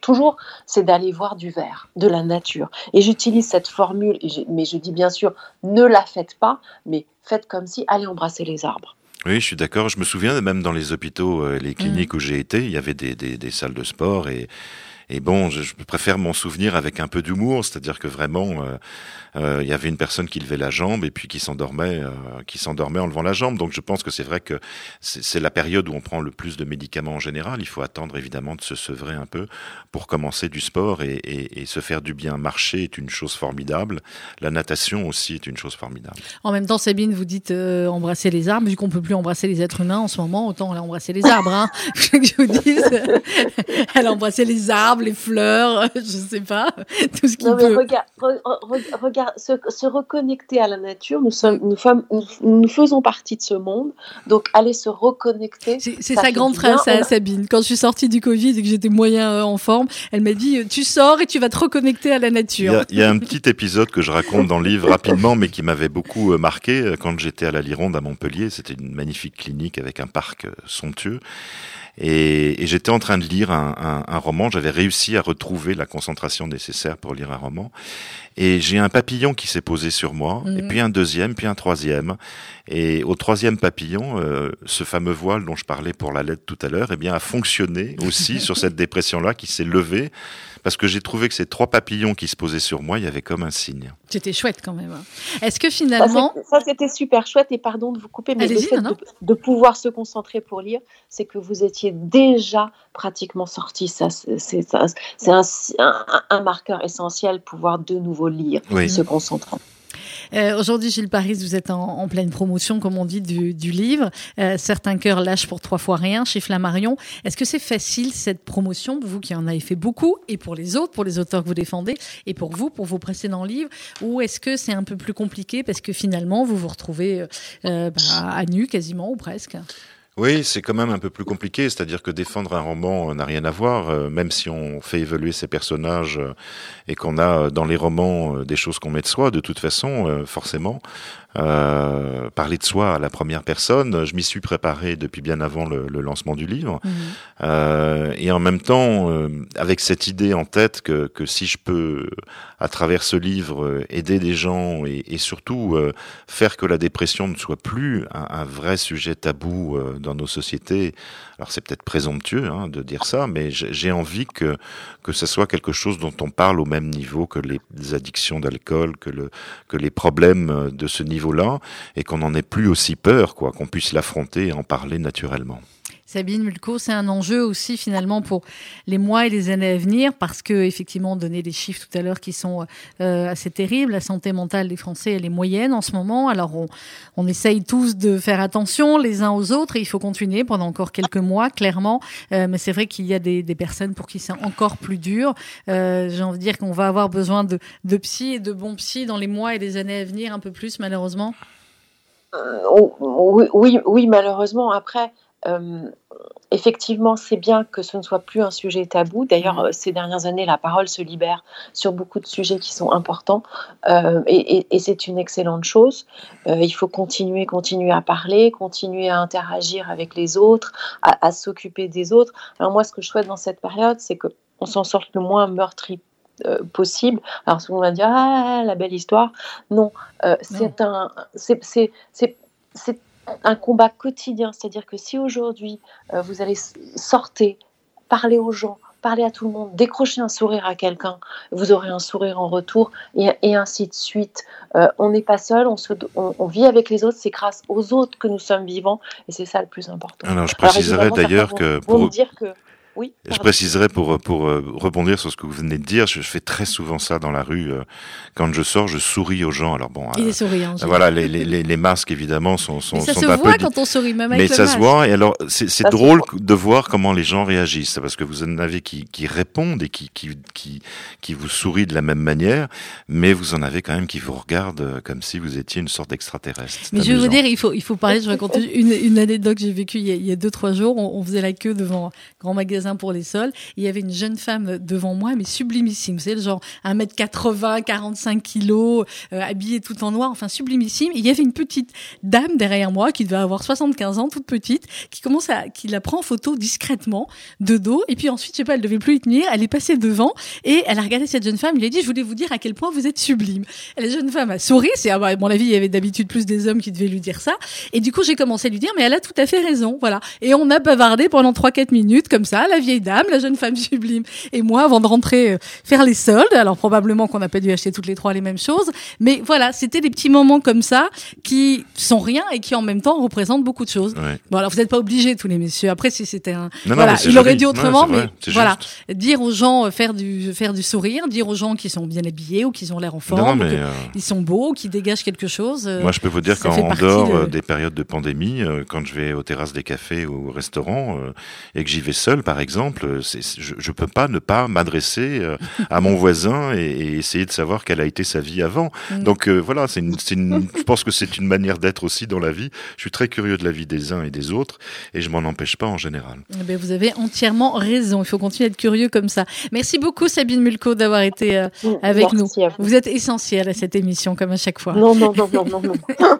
toujours, c'est d'aller voir du vert, de la nature. Et j'utilise cette formule, mais je dis bien sûr, ne la faites pas, mais faites comme si, allez embrasser les arbres. Oui, je suis d'accord. Je me souviens même dans les hôpitaux, euh, les cliniques où j'ai été, il y avait des, des, des salles de sport et et bon, je, préfère m'en souvenir avec un peu d'humour, c'est-à-dire que vraiment, euh, euh, il y avait une personne qui levait la jambe et puis qui s'endormait, euh, qui s'endormait en levant la jambe. Donc je pense que c'est vrai que c'est la période où on prend le plus de médicaments en général. Il faut attendre évidemment de se sevrer un peu pour commencer du sport et, se faire du bien. Marcher est une chose formidable. La natation aussi est une chose formidable. En même temps, Sabine, vous dites embrasser les arbres. Vu qu'on peut plus embrasser les êtres humains en ce moment, autant aller embrasser les arbres. Hein. Je vous dise, elle a embrassé les arbres, les fleurs, je sais pas, tout ce qui Non, mais peut. regarde, re- re- regarde se, se reconnecter à la nature, nous, sommes, nous, sommes- nous, nous faisons partie de ce monde, donc aller se reconnecter. C'est sa grande phrase, Sabine. Quand je suis sortie du Covid et que j'étais moyen euh, en forme, elle m'a dit euh, Tu sors et tu vas te reconnecter à la y, nature. a, il y a un petit épisode que je raconte dans le livre rapidement, mais qui m'avait beaucoup euh, marqué quand j'étais à la Lironde à Montpellier. C'était une magnifique clinique avec un parc somptueux. Et, et j'étais en train de lire un, un, un roman. J'avais réussi à retrouver la concentration nécessaire pour lire un roman. Et j'ai un papillon qui s'est posé sur moi, et Mhm. puis un deuxième, puis un troisième. Et au troisième papillon, euh, ce fameux voile dont je parlais pour la lettre tout à l'heure, eh bien, a fonctionné aussi sur cette dépression-là qui s'est levée, parce que j'ai trouvé que ces trois papillons qui se posaient sur moi, il y avait comme un signe. C'était chouette quand même. Est-ce que finalement, Ça, c'était super chouette et pardon de vous couper, mais le fait non, non. de, de pouvoir se concentrer pour lire, c'est que vous étiez déjà pratiquement sorti. Ça, c'est un, un- un marqueur essentiel, pouvoir de nouveau lire, Oui. se concentrant. Euh, Aujourd'hui, Gilles Paris, vous êtes en, pleine promotion, comme on dit, du, livre. Euh, certains cœurs lâchent pour trois fois rien chez Flammarion. Est-ce que c'est facile cette promotion, vous qui en avez fait beaucoup, et pour les autres, pour les auteurs que vous défendez, et pour vous, pour vos précédents livres, ou est-ce que c'est un peu plus compliqué parce que finalement, vous vous retrouvez euh, bah, à nu quasiment ou presque? Oui, c'est quand même un peu plus compliqué, c'est-à-dire que défendre un roman euh, n'a rien à voir, euh, même si on fait évoluer ses personnages euh, et qu'on a dans les romans des choses qu'on met de soi, de toute façon, forcément. Euh, parler de soi à la première personne, je m'y suis préparé depuis bien avant le, le lancement du livre. Euh, et en même temps, euh, avec cette idée en tête que, que si je peux, à travers ce livre, euh, aider des gens et, et surtout euh, faire que la dépression ne soit plus un, un vrai sujet tabou euh, dans nos sociétés, alors c'est peut-être présomptueux hein, de dire ça, mais j'ai envie que, que ce soit quelque chose dont on parle au même niveau que les, addictions d'alcool, que, le, que les problèmes de ce et qu'on n'en ait plus aussi peur, quoi, qu'on puisse l'affronter et en parler naturellement. Sabine Mulco, c'est un enjeu aussi finalement pour les mois et les années à venir parce que effectivement on donnait des chiffres tout à l'heure qui sont euh, assez terribles. La santé mentale des Français elle est moyenne en ce moment. Alors on, essaye tous de faire attention les uns aux autres et il faut continuer pendant encore quelques mois clairement. Euh, mais c'est vrai qu'il y a des, personnes pour qui c'est encore plus dur. Euh, J'ai envie de dire qu'on va avoir besoin de, de psy et de bons psy dans les mois et les années à venir un peu plus malheureusement. Euh, oui, oui, oui, malheureusement. Après, euh, effectivement, c'est bien que ce ne soit plus un sujet tabou. D'ailleurs, Mhm. euh, ces dernières années, la parole se libère sur beaucoup de sujets qui sont importants, euh, et, et- et c'est une excellente chose. Euh, il faut continuer, continuer à parler, continuer à interagir avec les autres, à, à s'occuper des autres. Alors moi, ce que je souhaite dans cette période, c'est que on s'en sorte le moins meurtri euh, possible. Alors souvent on va dire ah la belle histoire. Non, c'est un, c'est c'est c'est c'est un combat quotidien. C'est-à-dire que si aujourd'hui euh, vous allez sortir, parler aux gens, parler à tout le monde, décrocher un sourire à quelqu'un, vous aurez un sourire en retour et, et ainsi de suite. Euh, on n'est pas seul, on, se, on, on vit avec les autres, c'est grâce aux autres que nous sommes vivants et c'est ça le plus important. Alors, je préciserai d'ailleurs que pour- me dire que oui. Je préciserai pour, pour euh, rebondir sur ce que vous venez de dire, je fais très souvent ça dans la rue. euh, Quand je sors, je souris aux gens. Alors bon, Il euh, est souriant. Gilles. voilà, les, les, les, les masques évidemment sont, sont, Mais ça sont se un voit peu quand on sourit même avec mais le ça se voit, et alors c'est drôle de voir comment les gens réagissent, parce que vous en avez qui, qui répondent et qui, qui, qui, qui vous sourient de la même manière, mais vous en avez quand même qui vous regardent euh, comme si vous étiez une sorte d'extraterrestre. Mais je vais vous dire, il faut, il faut parler. Je raconte une, une anecdote que j'ai vécue il y a, il y a deux, trois jours. On, on faisait la queue devant un grand magasin pour les sols. Il y avait une jeune femme devant moi, mais sublimissime. Savez, le genre 1m80, 45 kilos, euh, habillée tout en noir, enfin sublimissime. Et il y avait une petite dame derrière moi qui devait avoir 75 ans, toute petite, qui commence à, qui la prend en photo discrètement de dos. Et puis ensuite, je sais pas, elle devait plus y tenir. Elle est passée devant et elle a regardé cette jeune femme. Il a dit, je voulais vous dire à quel point vous êtes sublime. La jeune femme a souri. C'est, à mon avis, il y avait d'habitude plus des hommes qui devaient lui dire ça. Et du coup, j'ai commencé à lui dire, mais elle a tout à fait raison. Voilà. Et on a bavardé pendant 3-4 minutes, comme ça, la vieille dame, la jeune femme sublime et moi, avant de rentrer euh, faire les soldes. Alors, probablement qu'on n'a pas dû acheter toutes les trois les mêmes choses. Mais voilà, c'était des petits moments comme ça qui sont rien et qui en même temps représentent beaucoup de choses. Ouais. Bon, alors vous n'êtes pas obligés, tous les messieurs. Après, si c'était un, Non, non, voilà, c'est il aurait dit autrement, mais voilà, juste. dire aux gens euh, faire du faire du sourire, dire aux gens qui sont bien habillés ou qui ont l'air en forme, Non, non, mais euh, ils sont beaux, qui dégagent quelque chose. moi je peux vous dire qu'en dehors de- des périodes de pandémie, quand je vais aux terrasses des cafés ou au restaurant et que j'y vais seul par exemple, c'est, je, je peux pas ne pas m'adresser euh, à mon voisin et, et essayer de savoir quelle a été sa vie avant. Mm. Donc euh, voilà, c'est une, c'est une- je pense que c'est une manière d'être aussi dans la vie. Je suis très curieux de la vie des uns et des autres et je m'en empêche pas en général. Eh ben, vous avez entièrement raison. Il faut continuer à être curieux comme ça. Merci beaucoup, Sabine Mulco, d'avoir été euh, avec Merci nous. à vous. Vous êtes essentielle à cette émission, comme à chaque fois. Non, non, non, non, non, non.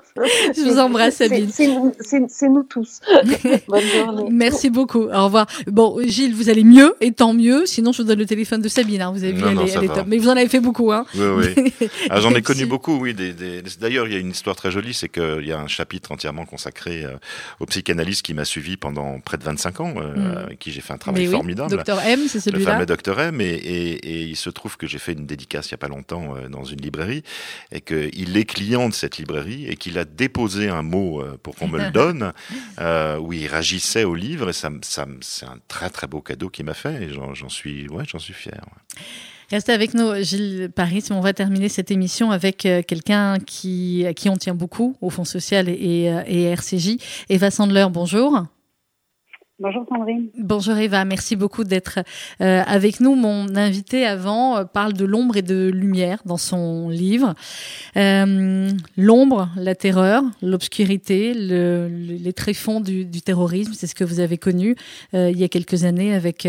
Je vous embrasse, Sabine. C'est nous, c'est- c'est nous tous. Bonne journée. Merci beaucoup. Au revoir. Bon, Gilles, vous allez mieux, et tant mieux. Sinon, je vous donne le téléphone de Sabine. hein. Vous avez vu, Non, elle, non, est, elle top. Mais vous en avez fait beaucoup, hein. Oui, oui. Ah, j'en ai connu beaucoup, oui. Des- D'ailleurs, il y a une histoire très jolie, c'est qu'il y a un chapitre entièrement consacré euh, au psychanalyste qui m'a suivi pendant près de 25 ans, euh, Mm. avec qui j'ai fait un travail oui, formidable. Docteur M, c'est le celui-là. fameux Docteur M, et, et, et il se trouve que j'ai fait une dédicace il y a pas longtemps euh, dans une librairie, et qu'il est client de cette librairie, et qu'il a déposé un mot euh, pour qu'on me le donne, euh, où il réagissait au livre, et ça, c'est un très très beau cadeau qu'il m'a fait, et j'en suis, ouais, suis fier. Restez avec nous, Gilles Paris. On va terminer cette émission avec euh, quelqu'un qui, à qui on tient beaucoup au Fonds social et, euh, et RCJ. Eva Sandler, bonjour. Bonjour Sandrine. Bonjour Eva, merci beaucoup d'être euh, avec nous. Mon invité avant euh, parle de l'ombre et de lumière dans son livre. Euh, l'ombre, la terreur, l'obscurité, le, le- les tréfonds du, du terrorisme, c'est ce que vous avez connu il y a quelques années avec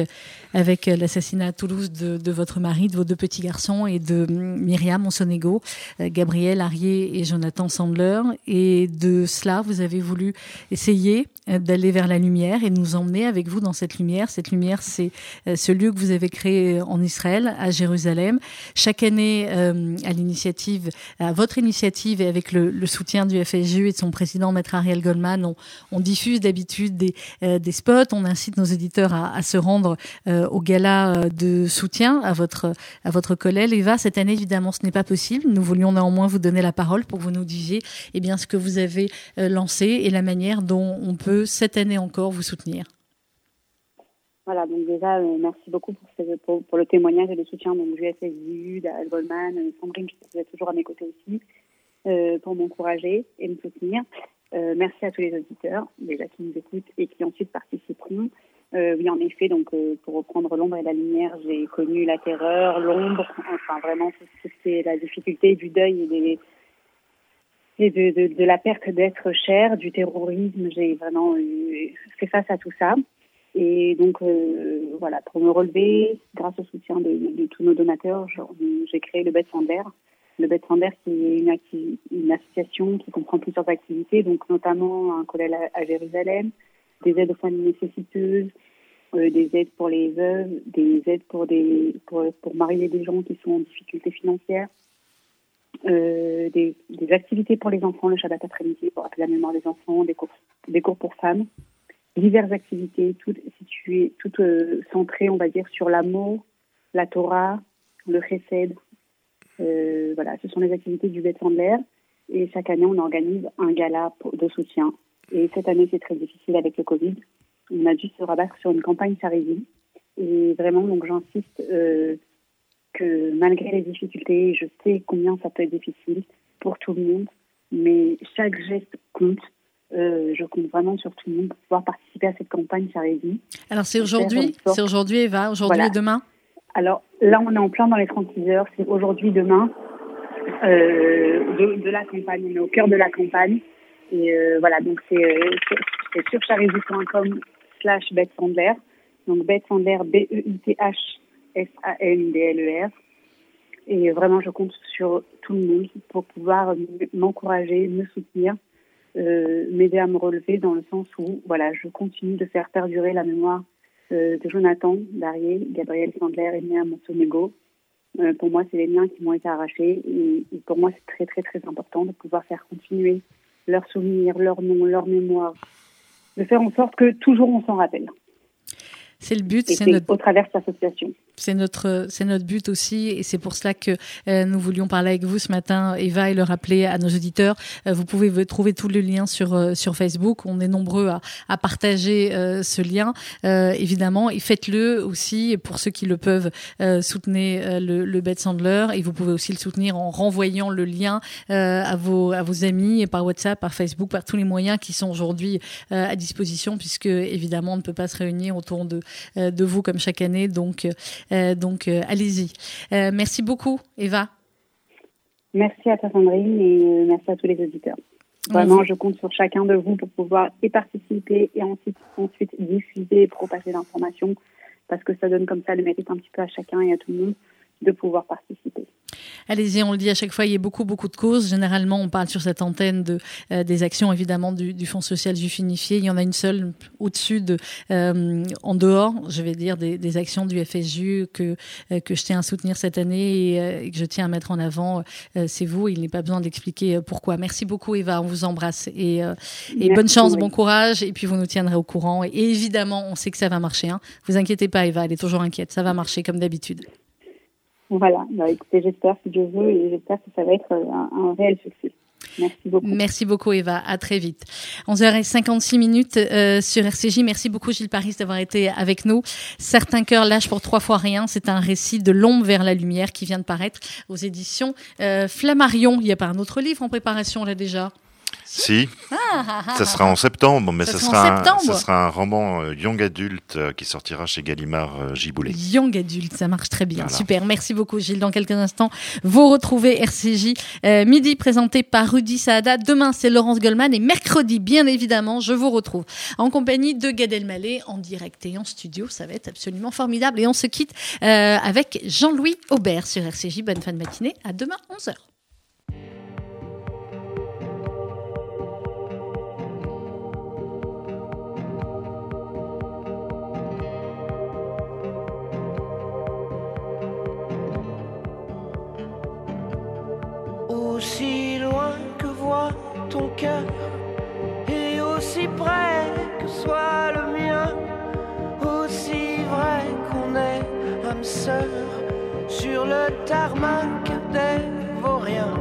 avec l'assassinat à Toulouse de, votre mari, de vos deux petits garçons et de Myriam Monsonego, Gabriel Arié et Jonathan Sandler. Et de cela, vous avez voulu essayer d'aller vers la lumière et de emmener avec vous dans cette lumière. Cette lumière, c'est euh, ce lieu que vous avez créé en Israël, à Jérusalem. Chaque année, euh, à l'initiative, à votre initiative et avec le, soutien du FSJU et de son président, Maître Ariel Goldman, on, diffuse d'habitude des, euh, des spots. On incite nos éditeurs à, se rendre au gala de soutien à votre à votre collègue Eva. Cette année, évidemment, ce n'est pas possible. Nous voulions néanmoins vous donner la parole pour que vous nous disiez eh bien, ce que vous avez lancé et la manière dont on peut, cette année encore, vous soutenir. Voilà, donc déjà, euh, merci beaucoup pour, le témoignage et le soutien donc, FSU, d'Al Goldman, euh, Sandrine, vous êtes toujours à mes côtés aussi, euh, pour m'encourager et me soutenir. Merci à tous les auditeurs, déjà qui nous écoutent et qui ensuite participeront. Oui, en effet, donc pour reprendre l'ombre et la lumière, j'ai connu la terreur, l'ombre, enfin vraiment tout ce qui est la difficulté du deuil et des de, de la perte d'être cher, du terrorisme. J'ai vraiment eu, fait face à tout ça. Et donc, euh, voilà, pour me relever, grâce au soutien de, tous nos donateurs, j'ai créé le Bet Sander. Le Bet Sander, qui est une, association qui comprend plusieurs activités, donc notamment un collège à, Jérusalem, des aides aux familles nécessiteuses, euh, des aides pour les veuves, des aides pour, marier des gens qui sont en difficulté financière, euh, des, des activités pour les enfants, le Shabbat après-midi pour rappeler la mémoire des enfants, des cours, des cours pour femmes, diverses activités, toutes situées, toutes euh, centrées, on va dire, sur l'amour, la Torah, le chesed. Euh, voilà, ce sont les activités du Beth Sandler. Et chaque année, on organise un gala de soutien. Et cette année, c'est très difficile avec le Covid. On a dû se rabattre sur une campagne Charity. Et vraiment, donc j'insiste euh, que malgré les difficultés, je sais combien ça peut être difficile pour tout le monde, mais chaque geste compte. Euh, je compte vraiment sur tout le monde pour pouvoir participer à cette campagne Charity. Alors, c'est aujourd'hui, c'est aujourd'hui, Eva, aujourd'hui Voilà. et demain? Alors là, on est en plein dans les 36 heures. C'est aujourd'hui, demain, euh, de, de la campagne. On est au cœur de la campagne. Et euh, voilà, donc c'est sur charity.com slash Beth Sandler. Donc Beth Sandler, B-E-I-T-H-S-A-N-D-L-E-R. Et vraiment, je compte sur tout le monde pour pouvoir m'encourager, me soutenir, euh, m'aider à me relever dans le sens où, voilà, je continue de faire perdurer la mémoire euh, de Jonathan, Darié, Gabriel Sandler et Néa Monsonego. Euh, pour moi, c'est les liens qui m'ont été arrachés. Et, et pour moi, c'est très, très, très important de pouvoir faire continuer leurs souvenirs, leurs noms, leur mémoire, de faire en sorte que toujours on s'en rappelle. C'est le but, c'est notre au travers de cette association. C'est notre, c'est notre but aussi, et c'est pour cela que euh, nous voulions parler avec vous ce matin, Eva, et le rappeler à nos auditeurs. Euh, vous pouvez trouver tous les liens sur euh, sur Facebook. On est nombreux à, à partager ce lien, évidemment, et faites-le aussi pour ceux qui le peuvent. soutenez le, le Bed Sandler, et vous pouvez aussi le soutenir en renvoyant le lien à vos à vos amis et par WhatsApp, par Facebook, par tous les moyens qui sont aujourd'hui à disposition, puisque évidemment on ne peut pas se réunir autour de de vous comme chaque année. Donc donc, euh, allez-y. Euh, merci beaucoup, Eva. Merci à toi, Sandrine, et merci à tous les auditeurs. Vraiment, je compte sur chacun de vous pour pouvoir y participer et ensuite, ensuite diffuser et propager l'information parce que ça donne comme ça le mérite un petit peu à chacun et à tout le monde de pouvoir participer. Allez-y, on le dit à chaque fois, il y a beaucoup, beaucoup de causes. Généralement, on parle sur cette antenne de, euh, des actions, évidemment, du, du, Fonds social juif unifié. Il y en a une seule au-dessus, de, euh, en dehors, je vais dire, des, des actions du FSU que, euh, que je tiens à soutenir cette année et, et, que je tiens à mettre en avant. C'est vous, il n'est pas besoin d'expliquer pourquoi. Merci beaucoup, Eva, on vous embrasse. Et, et bonne chance, oui. bon courage, et puis vous nous tiendrez au courant. Et, évidemment, on sait que ça va marcher. Hein. Vous inquiétez pas, Eva, elle est toujours inquiète. Ça va marcher comme d'habitude. Voilà, bah, écoutez, j'espère si Dieu veut et j'espère que ça va être un, un, réel succès. Merci beaucoup. Merci beaucoup Eva, à très vite. 11h56 minutes euh, sur RCJ. Merci beaucoup Gilles Paris d'avoir été avec nous. Certains cœurs lâchent pour trois fois rien. C'est un récit de l'ombre vers la lumière qui vient de paraître aux éditions euh, Flammarion. Il n'y a pas un autre livre en préparation là déjà? Si, ah, ah, ça sera en septembre, mais ça, ça sera, un, ça sera un roman euh, young adulte euh, qui sortira chez Gallimard euh, Giboulet. Young adulte, ça marche très bien, voilà. super. Merci beaucoup Gilles. Dans quelques instants, vous retrouvez RCJ euh, midi présenté par Rudy Saada. Demain c'est Laurence Goldman et mercredi, bien évidemment, je vous retrouve en compagnie de Gad Elmaleh en direct et en studio. Ça va être absolument formidable et on se quitte euh, avec Jean-Louis Aubert sur RCJ. Bonne fin de matinée. À demain 11h. Ton cœur et aussi près que soit le mien, aussi vrai qu'on est âme sœur sur le tarmac des vauriens,